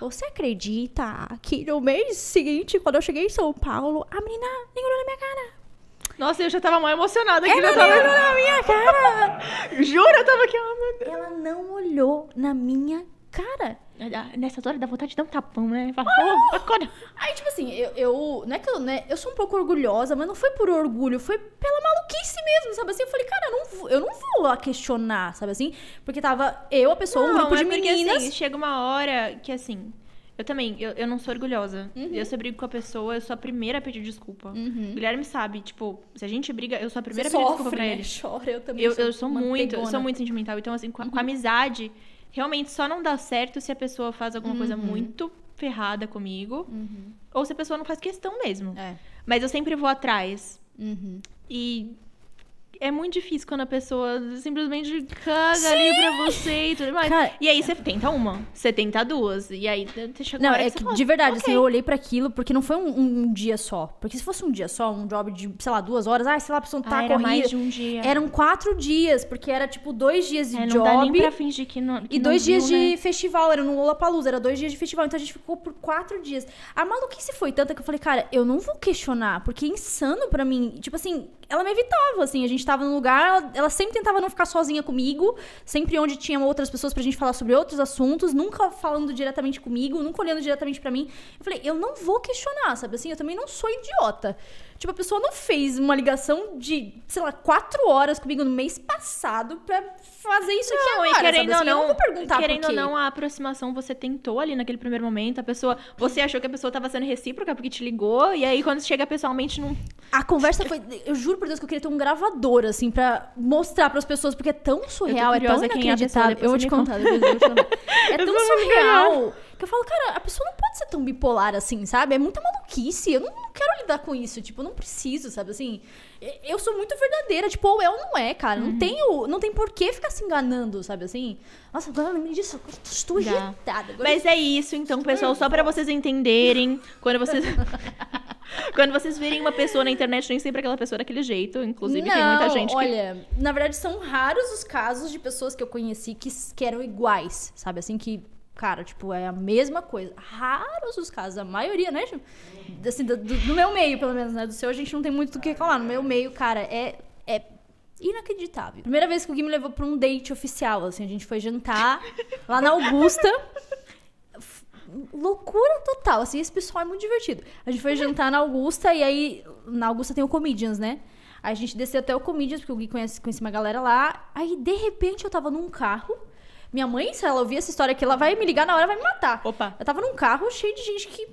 Você acredita que no mês seguinte, quando eu cheguei em São Paulo, a menina nem olhou na minha cara? Nossa, eu já tava mal emocionada aqui. Ela nem tava... olhou na minha cara! Juro, eu tava aqui, oh. Ela não olhou na minha cara. Nessa hora dá vontade de dar um tapão, né? Fala, "Ô, acorda." Aí, tipo assim, eu, eu. Não é que eu, né? Eu sou um pouco orgulhosa, mas não foi por orgulho, foi pela maluquice mesmo, sabe assim? Eu falei, cara, eu não, vou- eu não vou questionar, sabe assim? Porque tava eu, a pessoa, um Não, grupo de é porque, meninas. assim, chega uma hora que, assim... Eu também, eu, eu não sou orgulhosa. Uhum. Eu se eu brigo com a pessoa, eu sou a primeira a pedir desculpa. O Guilherme sabe, tipo, se a gente briga, eu sou a primeira a pedir desculpa pra né? ele. Chora, eu também Eu, eu sou muito, eu sou muito sentimental. Então, assim, Uhum. com a, com a amizade, realmente só não dá certo se a pessoa faz alguma coisa Uhum. muito ferrada comigo. Ou se a pessoa não faz questão mesmo. É. Mas eu sempre vou atrás. Uhum. E é muito difícil quando a pessoa simplesmente caga ali pra você e tudo mais. Cara, e aí você tenta uma, você tenta duas. E aí chega Não, é que que de verdade, "Ok." assim, eu olhei pra aquilo porque não foi um, um dia só. Porque se fosse um dia só, um job de, sei lá, duas horas, ah, sei lá, a pessoa tá Ah, era corrida. mais de um dia. Eram quatro dias, porque era tipo dois dias de É, não job. dá nem pra fingir que não que E dois viu, dias de né? festival, era no Lollapalooza, era dois dias de festival, então a gente ficou por quatro dias. A maluquice foi tanta que eu falei, cara, eu não vou questionar, porque é insano pra mim. Tipo assim, ela me evitava, assim, a gente tava num lugar, ela, ela sempre tentava não ficar sozinha comigo, sempre onde tinha outras pessoas pra gente falar sobre outros assuntos, nunca falando diretamente comigo, nunca olhando diretamente pra mim. Eu falei, eu não vou questionar, sabe assim, eu também não sou idiota. Tipo, a pessoa não fez uma ligação de, sei lá, quatro horas comigo no mês passado pra fazer isso aqui Não, agora, e querendo sabe? ou Assim, eu não, não vou perguntar querendo ou não, a aproximação você tentou ali naquele primeiro momento, a pessoa, você achou que a pessoa tava sendo recíproca porque te ligou, e aí quando chega pessoalmente não A conversa foi. Eu juro por Deus que eu queria ter um gravador, assim, pra mostrar pras pessoas, porque é tão surreal, é tão inacreditável. eu vou te contar, depois eu vou te contar. É Eu tão surreal que eu falo, cara, a pessoa não pode ser tão bipolar assim, sabe? É muita maluquice. Eu não quero lidar com isso. Tipo, não preciso, sabe? Assim, eu sou muito verdadeira. Tipo, ou é ou não é, cara. Uhum. Não, tenho, não tem por que ficar se enganando, sabe? Assim, nossa, agora eu lembrei disso. Eu estou irritada. Agora Mas é isso, então, pessoal, só pra vocês entenderem, quando vocês quando vocês virem uma pessoa na internet, nem sempre aquela pessoa daquele jeito, inclusive tem muita gente que olha, na verdade são raros os casos de pessoas que eu conheci que, que eram iguais, sabe? Assim que, cara, tipo, é a mesma coisa. Raros os casos, a maioria, né? tipo, Assim, do, do- meu meio, pelo menos, né? Do seu a gente não tem muito do que falar. No meu meio, cara, é... é Inacreditável. Primeira vez que o Gui me levou pra um date oficial, assim, a gente foi jantar lá na Augusta. Loucura total, assim, esse pessoal é muito divertido. A gente foi jantar na Augusta e aí na Augusta tem o Comedians, né? Aí a gente desceu até o Comedians, porque o Gui conhece, conhece uma galera lá. Aí, de repente, eu tava num carro. Minha mãe, se ela ouvir essa história aqui, ela vai me ligar na hora, vai me matar. Opa. Eu tava num carro cheio de gente que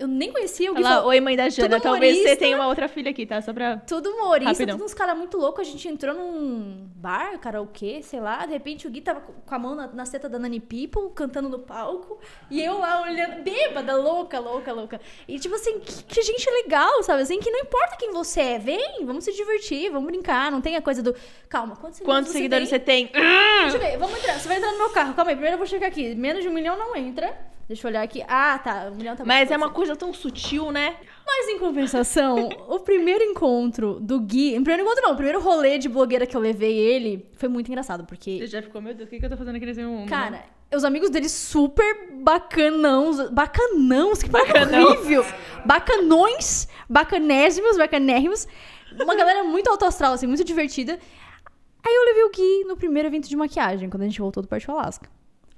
eu nem conhecia. O Gui Ela, oi mãe da Jana, talvez você tenha uma outra filha aqui, tá? Só pra tudo humorista, Rapidão. tudo uns caras muito loucos. A gente entrou num bar, karaokê, sei lá. De repente o Gui tava com a mão na, na seta da Nani People, cantando no palco. E eu lá olhando, bêbada, louca, louca, louca. E tipo assim, que, que gente legal, sabe? Assim, que não importa quem você é, vem, vamos se divertir, vamos brincar. Não tem a coisa do. Calma, quantos seguidores quantos seguidores tem? você tem? Deixa eu ver, vamos entrar. Você vai entrar no meu carro. Calma aí, primeiro eu vou checar aqui. Menos de um milhão não entra. Deixa eu olhar aqui. Ah, tá. Milhão tá Mas é uma coisa tão sutil, né? Mas em compensação, o primeiro encontro do Gui. O primeiro encontro não, o primeiro rolê de blogueira que eu levei ele foi muito engraçado, porque. Você já ficou, meu Deus, o que, que eu tô fazendo aqui nesse mundo? né? Cara, os amigos dele super bacanãos. Bacanãos, que Bacanão. horrível. Bacanões, bacanésimos, bacanérrimos. Uma galera muito alto astral, assim, muito divertida. Aí eu levei o Gui no primeiro evento de maquiagem, quando a gente voltou do Parque Alasca.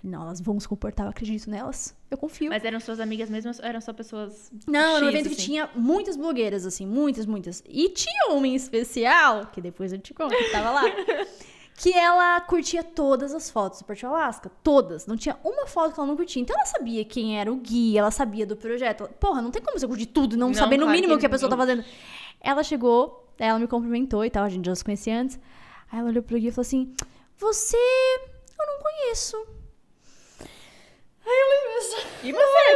Não, elas vão se comportar, eu acredito nelas. Eu confio. Mas eram suas amigas mesmo ou eram só pessoas. Não, era um evento que assim? tinha muitas blogueiras, assim, muitas, muitas. E tinha uma em especial, que depois eu te conto, que tava lá, que ela curtia todas as fotos do Porto Alasca. Todas. Não tinha uma foto que ela não curtia. Então ela sabia quem era o Gui, ela sabia do projeto. Porra, não tem como você curtir tudo e não, Não, saber no claro mínimo o que que a pessoa tá fazendo. Ela chegou, ela me cumprimentou e tal, a gente já se conhecia antes. Aí ela olhou pro Gui e falou assim: Você. Eu não conheço. Aí eu lembro assim.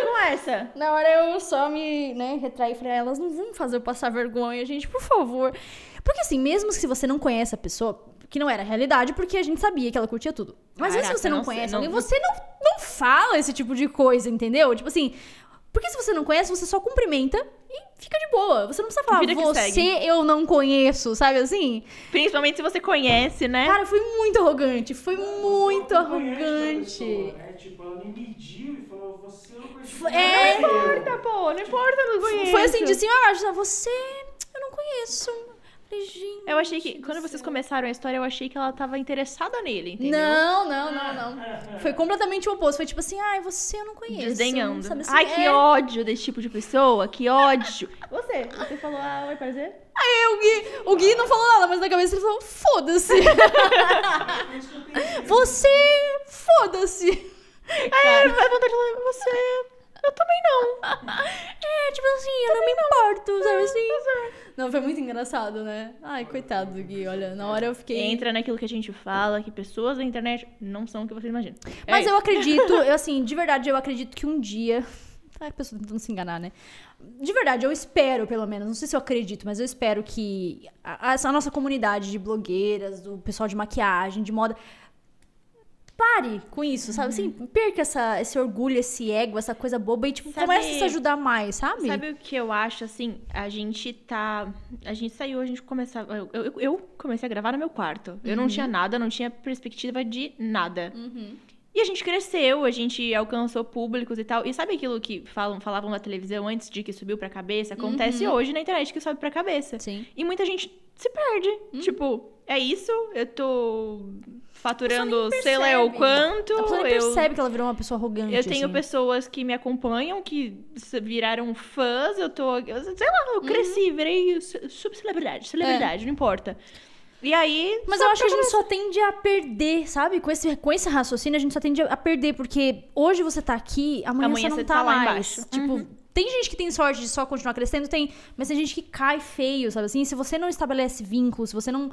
conversa. Na hora eu só me, né, retraí e falei, "Ah, elas não vão fazer eu passar vergonha, gente, por favor. Porque assim, mesmo se você não conhece a pessoa, que não era a realidade, porque a gente sabia que ela curtia tudo. Mas mesmo Caraca, se você não, não sei, conhece não- alguém, você não, não fala esse tipo de coisa, entendeu? Tipo assim, porque se você não conhece, você só cumprimenta e fica de boa. Você não precisa falar, você segue." eu não conheço, sabe assim? Principalmente se você conhece, né? Cara, foi muito arrogante, foi muito arrogante. É tipo, ela me mediu e falou, você não conheço. É. ninguém." Não importa, pô, não importa, eu não conheço. Foi assim, de cima a baixo, você eu não conheço. Falei, gente. Eu achei que, quando vocês começaram a história, eu achei que ela tava interessada nele, entendeu? Não, não, não, não. Foi completamente o oposto. Foi tipo assim, ai, você eu não conheço. Desdenhando. Sabe assim, Ai, que é. ódio desse tipo de pessoa, que ódio. Você, você falou, ah, oi, prazer? Aí o Gui, o Gui não falou nada, mas na cabeça ele falou, foda-se. Pensei. Você, foda-se. Aí, vai vontade de falar, você, eu também não. É, tipo assim, eu não me importo, sabe assim? Não, foi muito engraçado, né? Ai, coitado do Gui, olha, na hora eu fiquei... Entra naquilo que a gente fala, que pessoas da internet não são o que você imagina. É Mas isso. eu acredito, eu assim, de verdade, eu acredito que um dia. Ai, a pessoa tentando se enganar, né? De verdade, eu espero, pelo menos, não sei se eu acredito, mas eu espero que a, essa nossa comunidade de blogueiras, do pessoal de maquiagem, de moda. Pare com isso, sabe? Assim, perca essa, esse orgulho, esse ego, essa coisa boba e, tipo, Sabe- comece a se ajudar mais, sabe? Sabe o que eu acho, assim? A gente tá. A gente saiu, a gente começava. Eu, eu, eu comecei a gravar no meu quarto. Eu não tinha nada, não tinha perspectiva de nada. E a gente cresceu, a gente alcançou públicos e tal. E sabe aquilo que falam, falavam na televisão antes de que subiu pra cabeça? Acontece hoje na internet que sobe pra cabeça. Sim. E muita gente se perde. Tipo, é isso, eu tô faturando sei lá percebe. quanto. A pessoa nem eu... percebe que ela virou uma pessoa arrogante. Eu tenho assim. pessoas que me acompanham, que viraram fãs, eu tô. sei lá, Uhum. eu cresci, virei su- subcelebridade, celebridade, não importa. E aí. É. Mas eu acho que a gente só tende a perder, sabe? Com esse, com esse raciocínio, a gente só tende a perder, porque hoje você tá aqui, amanhã, Amanhã você não você tá, tá lá mais. embaixo. Uhum. Tem gente que tem sorte de só continuar crescendo, tem, mas tem gente que cai feio, sabe assim? Se você não estabelece vínculos, se você não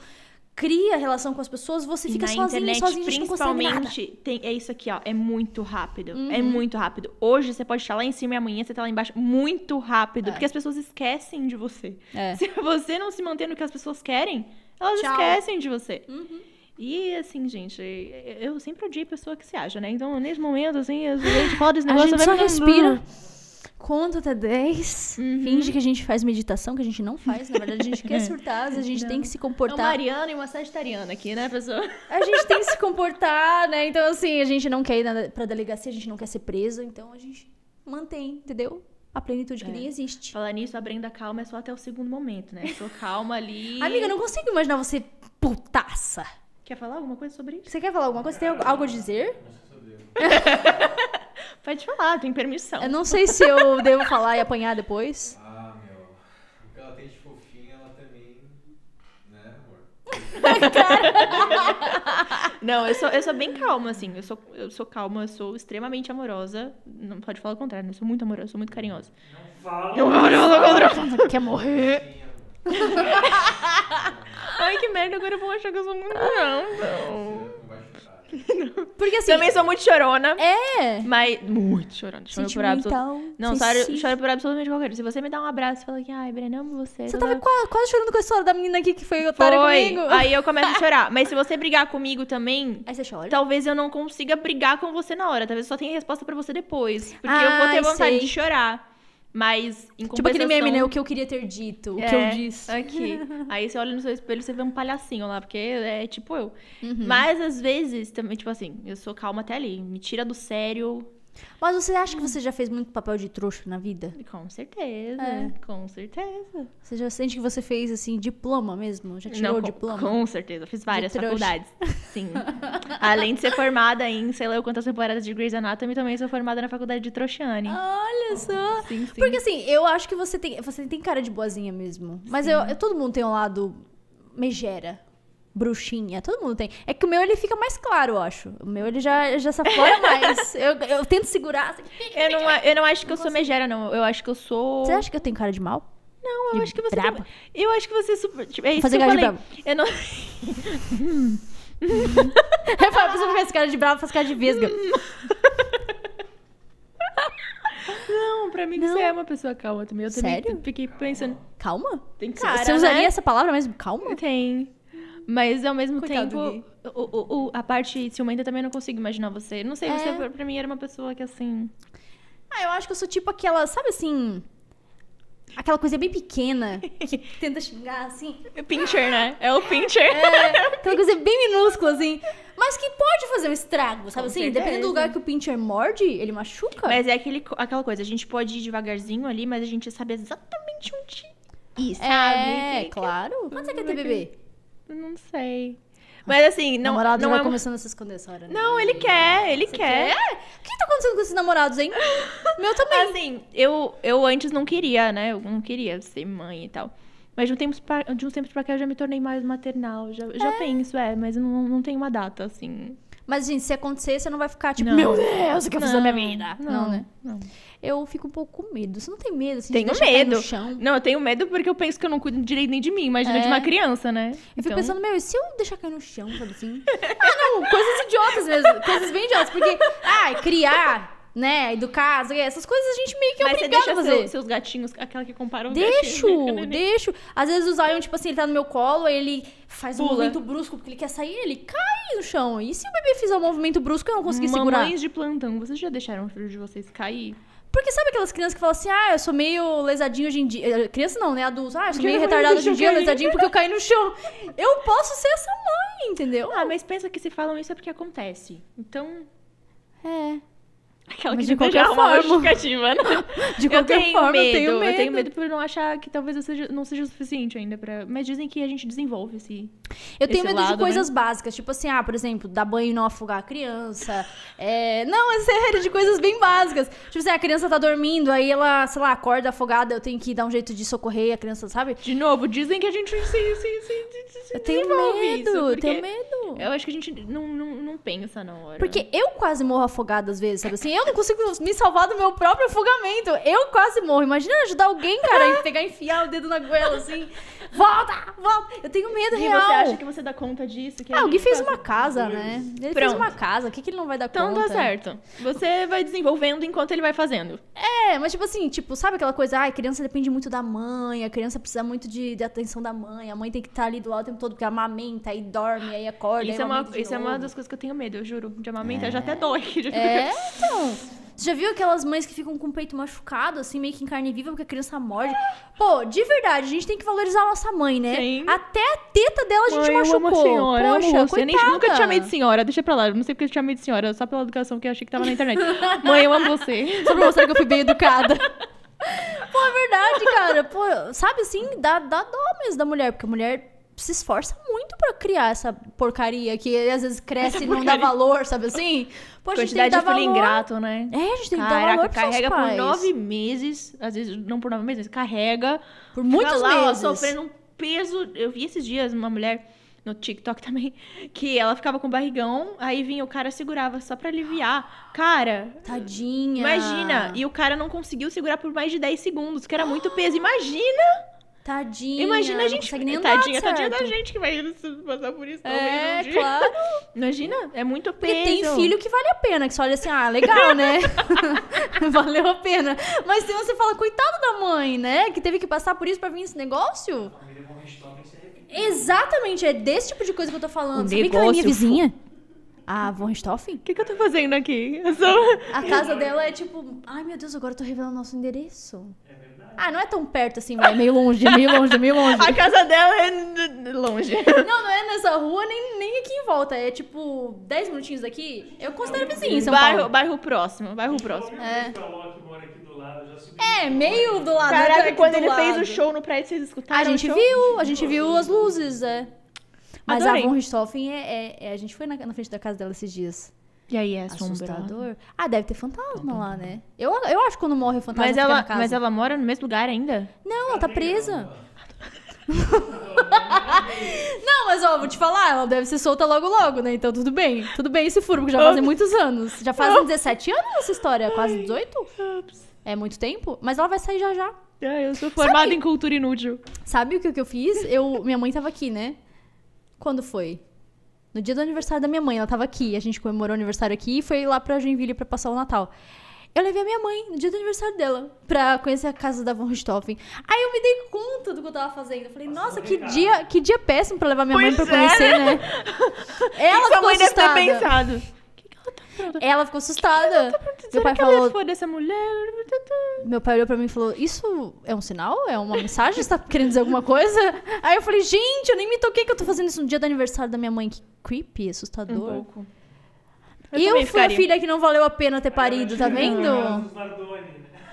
cria relação com as pessoas, você fica na sozinho, internet, sozinho, a gente principalmente, tem, é isso aqui, ó. É muito rápido. É Uhum. muito rápido. Hoje você pode estar lá em cima e amanhã você tá lá embaixo. Muito rápido. É. Porque as pessoas esquecem de você. É. Se você não se manter no que as pessoas querem, elas Tchau. esquecem de você. Uhum. E assim, gente, eu sempre odiei pessoa que se acha, né? Então, nesse momento, assim, a gente fala desse A negócio. gente vai só respira, conta até 10, Uhum. finge que a gente faz meditação, que a gente não faz. Na verdade, a gente quer surtar, a gente tem que se É uma comportar. ariana e uma sagitariana aqui, né, pessoa? A gente tem que se comportar, né? Então, assim, a gente não quer ir na, pra delegacia, a gente não quer ser presa, então a gente mantém, entendeu? A plenitude que É. nem existe. Falar nisso, a Brenda calma é só até o segundo momento, né? Sou calma ali. Amiga, eu não consigo imaginar você putaça. Quer falar alguma coisa sobre isso? Você quer falar alguma coisa? Você tem algo a dizer? Pode falar, tem permissão. Eu não sei se eu devo falar e apanhar depois. Ah, meu. O que ela tem de fofinha, ela também. Né, amor? Não, eu sou, eu sou bem calma, assim. Eu sou, eu sou calma, eu sou extremamente amorosa. Não pode falar o contrário, né? Eu sou muito amorosa, eu sou muito carinhosa. Fala. Quer morrer? Fofinha, amor. Ai, que merda, agora eu vou achar que eu sou muito amorosa. Não vai chutar. Porque assim. Também sou muito chorona. É. Mas. Muito chorona. Choro por absoluto. Sentimental. Não, sensível. choro por absolutamente qualquer coisa. Se você me dá um abraço e fala que, ai, Brena, amo você. Você tava quase, quase chorando com a história da menina aqui que foi otária Foi. comigo. Aí eu começo a chorar. Mas se você brigar comigo também, Aí você chora. talvez eu não consiga brigar com você na hora. Talvez eu só tenha resposta pra você depois. Porque eu Ai, vou ter vontade sei. de chorar. Mas, em Tipo aquele meme, compensação- né? O que eu queria ter dito, o que É, eu disse. Aqui. Aí você olha no seu espelho e você vê um palhacinho lá, porque é tipo eu. Uhum. Mas às vezes, também, tipo assim, eu sou calma até ali. Me tira do sério. Mas você acha que você já fez muito papel de trouxa na vida? Com certeza. É. Com certeza. Você já sente que você fez, assim, diploma mesmo? Já tirou Não, o com, diploma? Com certeza. Fiz várias faculdades. Sim. Além de ser formada em sei lá eu quantas temporadas de Grey's Anatomy, também sou formada na faculdade de Trouxiane. Olha só. Sim, sim. Porque assim, eu acho que você tem, você tem cara de boazinha mesmo. Mas eu, eu- todo mundo tem um lado megera, bruxinha, todo mundo tem. É que o meu ele fica mais claro, eu acho. O meu ele já, já se aflora mais. Eu, eu tento segurar. assim. Eu não, eu não acho que eu sou megera, não. Eu acho que eu sou. Você acha que eu tenho cara de mal? Não, eu De acho que você. braba? Eu acho que você é super. Tipo, é isso Fazer que eu cara de falei. Eu não. Eu falo, a pessoa faz cara de brava, faz cara de vesga. Não, Não, pra mim Não. você é uma pessoa calma também. Eu também Sério? fiquei pensando. Calma? Tem cara, Você usaria né? essa palavra mesmo? Calma? Tem. Mas ao mesmo Coitado do tempo, o, o- o- a parte ciumenta também não consigo imaginar você. Não sei, É. você pra- mim era uma pessoa que assim. Ah, eu acho que eu sou tipo aquela, sabe assim... Aquela coisa bem pequena que tenta xingar, assim. Pincher, né? É o pincher. É, aquela coisa bem minúscula, assim. Mas que pode fazer um estrago, sabe Com assim? certeza. Dependendo do lugar que o pincher morde, ele machuca. Mas é aquele, aquela coisa, a gente pode ir devagarzinho ali, mas a gente sabe exatamente onde ir, sabe? É, Que- claro. Quando você quer ter bebê? Não sei. Mas assim, não, Namorado já não vai é uma... começando a se esconder essa hora, né? Não, ele quer, ele quer. O que tá acontecendo com esses namorados, hein? Meu também. Assim, eu, eu antes não queria, né? Eu não queria ser mãe e tal. Mas de, um tempos pra, de uns tempos pra cá eu já me tornei mais maternal. Já, já penso, é, mas não, não tenho uma data, assim. Mas, gente, se acontecer, você não vai ficar tipo, Não. meu Deus, o que eu fiz da minha Não, vida? Não, não, né? não. Eu fico um pouco com medo. Você não tem medo, assim, Tenho medo. no chão? Não, eu tenho medo porque eu penso que eu não cuido direito nem de mim. Imagina É. de uma criança, né? Eu fico Então, pensando, meu, e se eu deixar cair no chão, sabe assim? ah, não, coisas idiotas mesmo. Coisas bem idiotas. Porque, ah, criar, né, educar, essas coisas a gente meio que é Mas você obrigado deixa a fazer. seu- seus gatinhos, aquela que compara os Deixo, gatinhos. deixo. Às vezes o Zion, tipo assim, ele tá no meu colo, ele faz um Pula. movimento brusco porque ele quer sair, ele cai no chão. E se o bebê fizer um movimento brusco eu não conseguir segurar? Mamães de plantão, vocês já deixaram o filho de vocês cair? Porque sabe aquelas crianças que falam assim, ah, eu sou meio lesadinho hoje em dia. Eh, Criança não, né? Adulto. Ah, eu sou meio retardado hoje em dia, lesadinho porque eu caí no chão. Eu posso ser essa mãe, entendeu? Ah, mas pensa que se falam isso é porque acontece. Então, É. aquela Mas que de qualquer forma. justificativa, né? De eu qualquer tenho forma, medo, eu tenho medo. Eu tenho medo por não achar que talvez eu seja, não seja o suficiente ainda pra... Mas dizem que a gente desenvolve esse... Eu tenho esse medo de lado, coisas né? básicas, tipo assim, ah, por exemplo, dar banho e não afogar a criança. É... Não, é sério, de coisas bem básicas. Tipo assim, a criança tá dormindo, aí ela, sei lá, acorda afogada, eu tenho que dar um jeito de socorrer a criança, sabe? De novo, dizem que a gente se, se, se, se, se Eu tenho medo, isso, eu tenho medo. Eu acho que a gente não, não, não pensa na hora. Porque eu quase morro afogada às vezes, sabe assim? Eu não consigo me salvar do meu próprio afogamento. Eu quase morro. Imagina ajudar alguém, cara, e pegar e enfiar o dedo na goela assim. Volta, volta. Eu tenho medo E real. você acha que você dá conta disso? A Ah, o Gui gente fez uma casa, né? Ele fez Pronto. uma casa. O que, que ele não vai dar Então conta? tá certo. Você vai desenvolvendo enquanto ele vai fazendo. É, mas tipo assim, tipo, sabe aquela coisa, ai, criança depende muito da mãe, a criança precisa muito de, de atenção da mãe, a mãe tem que estar ali do lado o tempo todo, porque amamenta, aí dorme, aí acorda, Isso, aí é uma, isso é uma das coisas que eu tenho medo, eu juro. De amamentar já até dói. Já É, então. Você já viu aquelas mães que ficam com o peito machucado, assim, meio que em carne viva, porque a criança morde? Pô, de verdade, a gente tem que valorizar a nossa mãe, né? Sim. Até a teta dela a gente Mãe, eu machucou. amo a senhora, eu Poxa, amo você. Eu nem, coitada. nunca te chamei de senhora, deixa pra lá. Eu não sei porque eu te chamei de senhora, só pela educação que eu achei que tava na internet. Mãe, eu amo você. Só pra mostrar que eu fui bem educada. Pô, é verdade, cara. Pô, sabe assim, dá, dá dó mesmo da mulher, porque a mulher se esforça muito pra criar essa porcaria que às vezes cresce e não dá valor, sabe assim? Pô, a gente tem que Quantidade dar de filho ingrato, né? É, a gente tem que dar Caraca, valor pros seus carrega por pais. nove meses, às vezes não por nove meses, carrega. Por muitos lá, ó, meses. sofrendo um peso. Eu vi esses dias uma mulher no TikTok também, que ela ficava com barrigão, aí vinha o cara segurava só pra aliviar. Cara, Tadinha. imagina. E o cara não conseguiu segurar por mais de 10 segundos, que era muito peso. Imagina! Tadinha. Imagina a não gente. consegue nem andar tadinha, tadinha da certo. gente que vai passar por isso É, um dia. claro. Imagina, é muito Porque peso. tem filho que vale a pena, que você olha assim, ah, legal, né? Valeu a pena. Mas tem você fala, coitado da mãe, né? Que teve que passar por isso pra vir esse negócio. Se. Exatamente, é desse tipo de coisa que eu tô falando. O Sabia que ela é minha negócio vizinha? A Von Richthofen? O que, que eu tô fazendo aqui? Sou... A casa dela é tipo, ai meu Deus, agora eu tô revelando nosso endereço. Ah, não é tão perto assim, vai, é meio longe, meio longe, meio longe. A casa dela é longe. Não, não é nessa rua, nem, nem aqui em volta. É tipo 10 minutinhos daqui. Eu considero vizinho São bairro, Paulo. bairro próximo, bairro próximo. É. O Loki mora aqui do lado, eu já subi. É, meio do lado. né, Caraca, quando do ele fez lado. o show no prédio, vocês escutaram A gente o show? viu, a gente viu as luzes, é. Mas Adorei. a Von Richthofen é, é- é- A gente foi na, na frente da casa dela esses dias. E aí, é. Assustador. Ah, deve ter fantasma lá, né? Eu, eu acho que quando morre o fantasma Mas fica ela, na casa. mas ela mora no mesmo lugar ainda? Não, ela tá presa. Não, mas ó, vou te falar, ela deve ser solta logo logo, né? Então tudo bem. Tudo bem esse furo, porque já fazem muitos anos. Já fazem 17 anos essa história, quase 18? É muito tempo? Mas ela vai sair já já. Ah, eu sou formada Sabe- em cultura inútil. Sabe o que, que eu fiz? Eu, minha mãe tava aqui, né? Quando foi? No dia do aniversário da minha mãe, ela tava aqui. A gente comemorou o aniversário aqui e foi lá pra Joinville pra passar o Natal. Eu levei a minha mãe no dia do aniversário dela pra conhecer a casa da Von Richthofen. Aí eu me dei conta do que eu tava fazendo. Eu falei, nossa, que dia, que dia péssimo pra levar minha mãe Pois pra é, conhecer, né? Ela ficou mãe deve ter assustada. pensado. Ela tá ficou assustada. Meu Será pai que ela falou, é dessa mulher? meu pai olhou pra mim e falou: Isso é um sinal? É uma mensagem? Você tá querendo dizer alguma coisa? Aí eu falei: Gente, eu nem me toquei que eu tô fazendo isso no dia do aniversário da minha mãe. Que creepy, Um assustador. pouco. e eu também fui a ficaria. filha que não valeu a pena ter parido, tá vendo? Né?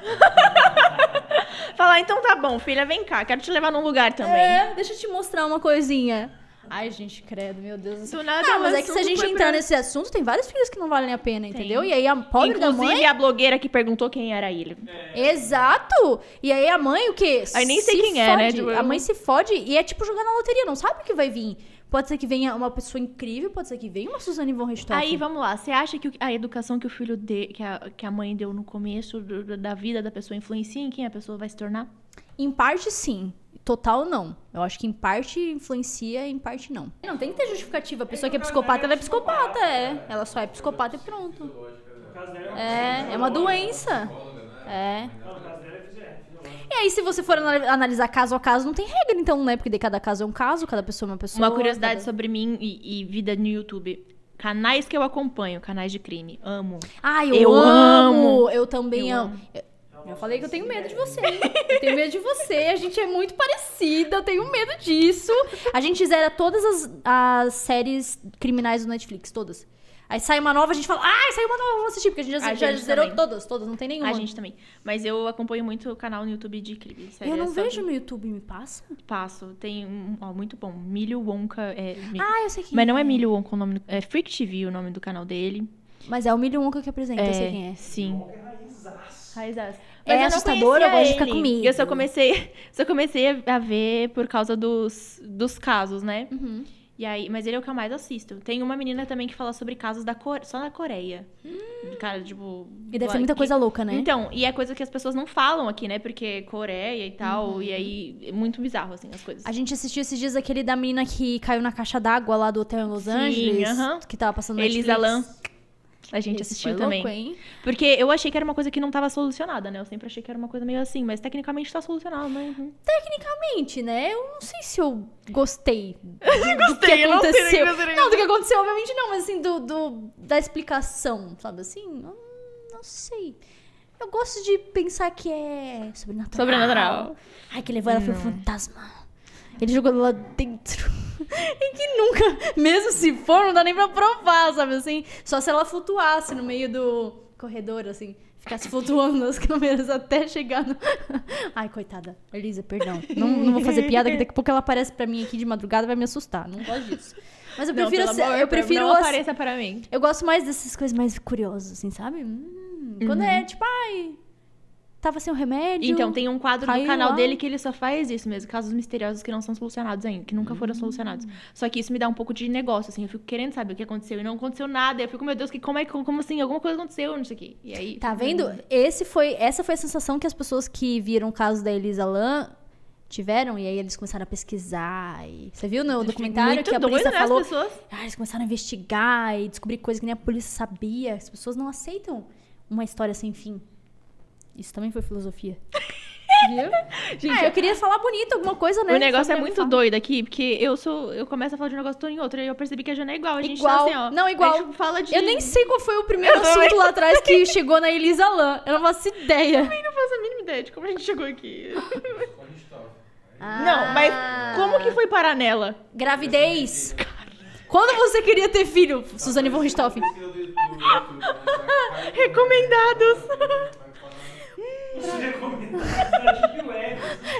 Falar, então tá bom, filha, vem cá, quero te levar num lugar também. É, deixa eu te mostrar uma coisinha. Ai, gente, credo, meu Deus do céu. Do nada, Ah, o mas é que se a gente entrar pra- nesse assunto, tem vários filhos que não valem a pena, entendeu? E aí a pobre da Inclusive mãe. a blogueira que perguntou quem era ele. Exato! E aí a mãe, o quê? Aí nem sei Se quem é, né? fode. Tipo, A eu- mãe se fode e é tipo jogar na loteria, não sabe o que vai vir. Pode ser que venha uma pessoa incrível, pode ser que venha uma Suzane von Richthofen. Aí, vamos lá. Você acha que a educação que o filho de, que, a, que a mãe deu no começo do- da vida da pessoa influencia em quem a pessoa vai se tornar? Em parte, sim. Total, não. Eu acho que em parte influencia, em parte não. Não tem que ter justificativa. A pessoa que é psicopata, ela é psicopata, é. Ela só é psicopata e pronto. É, é uma doença. É. E aí, se você for ana- analisar caso a caso, não tem regra, então, né? Porque de cada caso é um caso, cada pessoa é uma pessoa. Uma curiosidade cada- sobre mim e, e vida no YouTube. Canais que eu acompanho, canais de crime. Amo. Ai, eu, Eu amo. Eu também Eu amo. Eu, eu falei que eu tenho medo de você, hein? Eu tenho medo de você. A gente é muito parecida. Eu tenho medo disso. A gente zera todas as, as séries criminais do Netflix, todas. Aí sai uma nova, a gente fala, ai, saiu uma nova, vamos assistir, porque a gente já, A já gente zerou também. todas, todas, não tem nenhuma. A gente também. Mas eu acompanho muito o canal no YouTube de crime. sério, eu não é vejo no YouTube, me passa. Passo. Tem um, ó, muito bom. Milho Wonka. É, mi- Ah, eu sei quem Mas não é Milho Wonka o nome do, É Freak TV o nome do canal dele. Mas é o Milho Wonka que apresenta, eu sei É, quem é. Sim. É raizaço. Raizás. É assustador, eu gosto de ficar com medo. Eu só comecei, só comecei a ver por causa dos, dos casos, né? Uhum. E aí, mas ele é o que eu mais assisto. Tem uma menina também que fala sobre casos da Core... só da Coreia. Cara, tipo. Hum. E deve ter muita que- coisa louca, né? Então, e é coisa que as pessoas não falam aqui, né? Porque Coreia e tal, Uhum. e aí é muito bizarro, assim, as coisas. A gente assistiu esses dias aquele da menina que caiu na caixa d'água lá do hotel em Los Sim, Angeles. aham. Que tava passando no Elisa Netflix. Lam. A gente Esse assistiu também. louco, hein? Porque eu achei que era uma coisa que não tava solucionada, né? Eu sempre achei que era uma coisa meio assim, mas tecnicamente tá solucionado, né? Uhum. Tecnicamente, né? Eu não sei se eu gostei do, do que eu não aconteceu. gostaria. Não, do que aconteceu, obviamente não, mas assim, do, do- da explicação, sabe assim? Não, não sei. Eu gosto de pensar que é sobrenatural. Sobrenatural. Ai, que levou ela foi um fantasma. Ele jogou lá dentro. e que nunca, mesmo se for, não dá nem pra provar, sabe assim? Só se ela flutuasse no meio do corredor, assim. Ficasse flutuando nas câmeras até chegar no... Ai, coitada. Elisa, perdão. Não, não vou fazer piada, que daqui a pouco ela aparece pra mim aqui de madrugada e vai me assustar. Não gosto disso. Mas eu Não, prefiro... assim, amor, eu prefiro... Não assim- apareça para mim. eu gosto mais dessas coisas mais curiosas, assim, sabe? Hum, Quando é tipo, ai... Tava sem o remédio... Então, tem um quadro do canal lá. dele que ele só faz isso mesmo, casos misteriosos que não são solucionados ainda, que nunca Hum. foram solucionados. Só que isso me dá um pouco de negócio, assim, eu fico querendo saber o que aconteceu e não aconteceu nada. Eu fico, meu Deus, que como é que como assim, alguma coisa aconteceu, não sei o quê. E aí. Tá vendo? Esse foi, essa foi a sensação que as pessoas que viram o caso da Elisa Lam tiveram, e aí eles começaram a pesquisar. E... Você viu no documentário que a doido, polícia né, falou? Ah, eles começaram a investigar e descobrir coisas que nem a polícia sabia. As pessoas não aceitam uma história sem fim. Isso também foi filosofia. Viu? Gente, ah, eu queria falar bonito, alguma coisa, né? O negócio é muito falar. doido aqui, porque eu sou. Eu começo a falar de um negócio, tô em outro, e eu percebi que a Jana é igual. A gente Igual. tá assim, ó. Não, igual. A gente fala de. Eu nem sei qual foi o primeiro Eu também. assunto lá atrás que chegou na Elisa Lam. Eu não faço ideia. Eu não faço a mínima ideia de como a gente chegou aqui. Estava? Não, mas como que foi parar nela? Gravidez. Quando você queria ter filho, Suzane von Richthofen? Recomendados.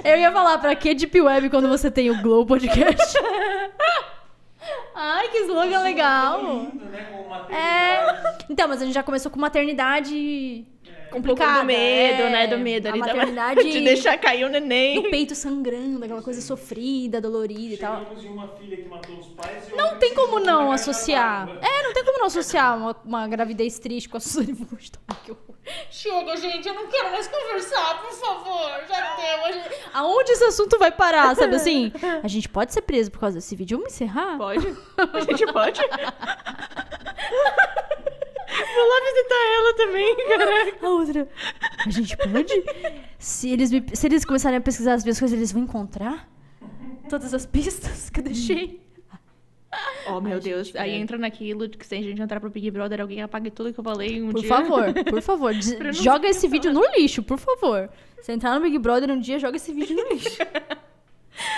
Eu ia falar, pra que Deep Web quando você tem o Glow Podcast? Ai, que slogan legal. Lindo, né? Com É. maternidade. Então, mas a gente já começou com maternidade Um pouco complicada. do medo, é. né? Do medo A ali. da- maternidade De deixar cair o neném. do peito sangrando, aquela coisa sofrida, dolorida e tal. Chegamos uma filha que matou os pais e Não tem como não associar. É, não tem como não associar uma, uma gravidez triste com a Suzane Richthofen. Que horror. Chega, gente, eu não quero mais conversar, por favor. Já deu. a gente- Aonde esse assunto vai parar, sabe assim? A gente pode ser preso por causa desse vídeo. Vamos encerrar? Pode? A gente pode? Vou lá visitar ela também, caraca. A outra. A gente pode? Se eles, me- se eles começarem a pesquisar as minhas coisas, eles vão encontrar todas as pistas que eu deixei. Oh, meu Ai, Deus. gente, Aí credo. entra naquilo de que se a gente entrar pro Big Brother, alguém apague tudo que eu falei um Por dia. favor, por favor. joga esse vídeo no lixo, por favor. Se entrar no Big Brother um dia, joga esse vídeo no lixo.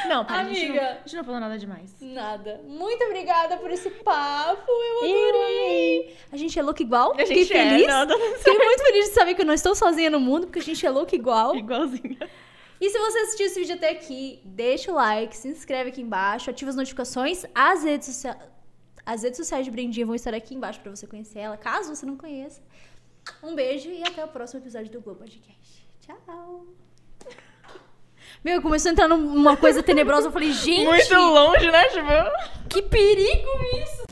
Não, pera, a gente não, Amiga. a gente não falou nada demais. Nada. Muito obrigada por esse papo. Eu adorei. A gente é louco igual. A Fiquei gente é, feliz. não, não Fiquei muito feliz de saber que eu não estou sozinha no mundo, porque a gente é louco igual. Igualzinho. E se você assistiu esse vídeo até aqui, deixa o like, se inscreve aqui embaixo, ativa as notificações. As redes, socia- as redes sociais de Brendinha vão estar aqui embaixo pra você conhecer ela, caso você não conheça. Um beijo e até o próximo episódio do Globo Podcast. Tchau! Meu, começou a entrar numa coisa tenebrosa, eu falei, gente, Muito longe, né, Tipo? que perigo isso!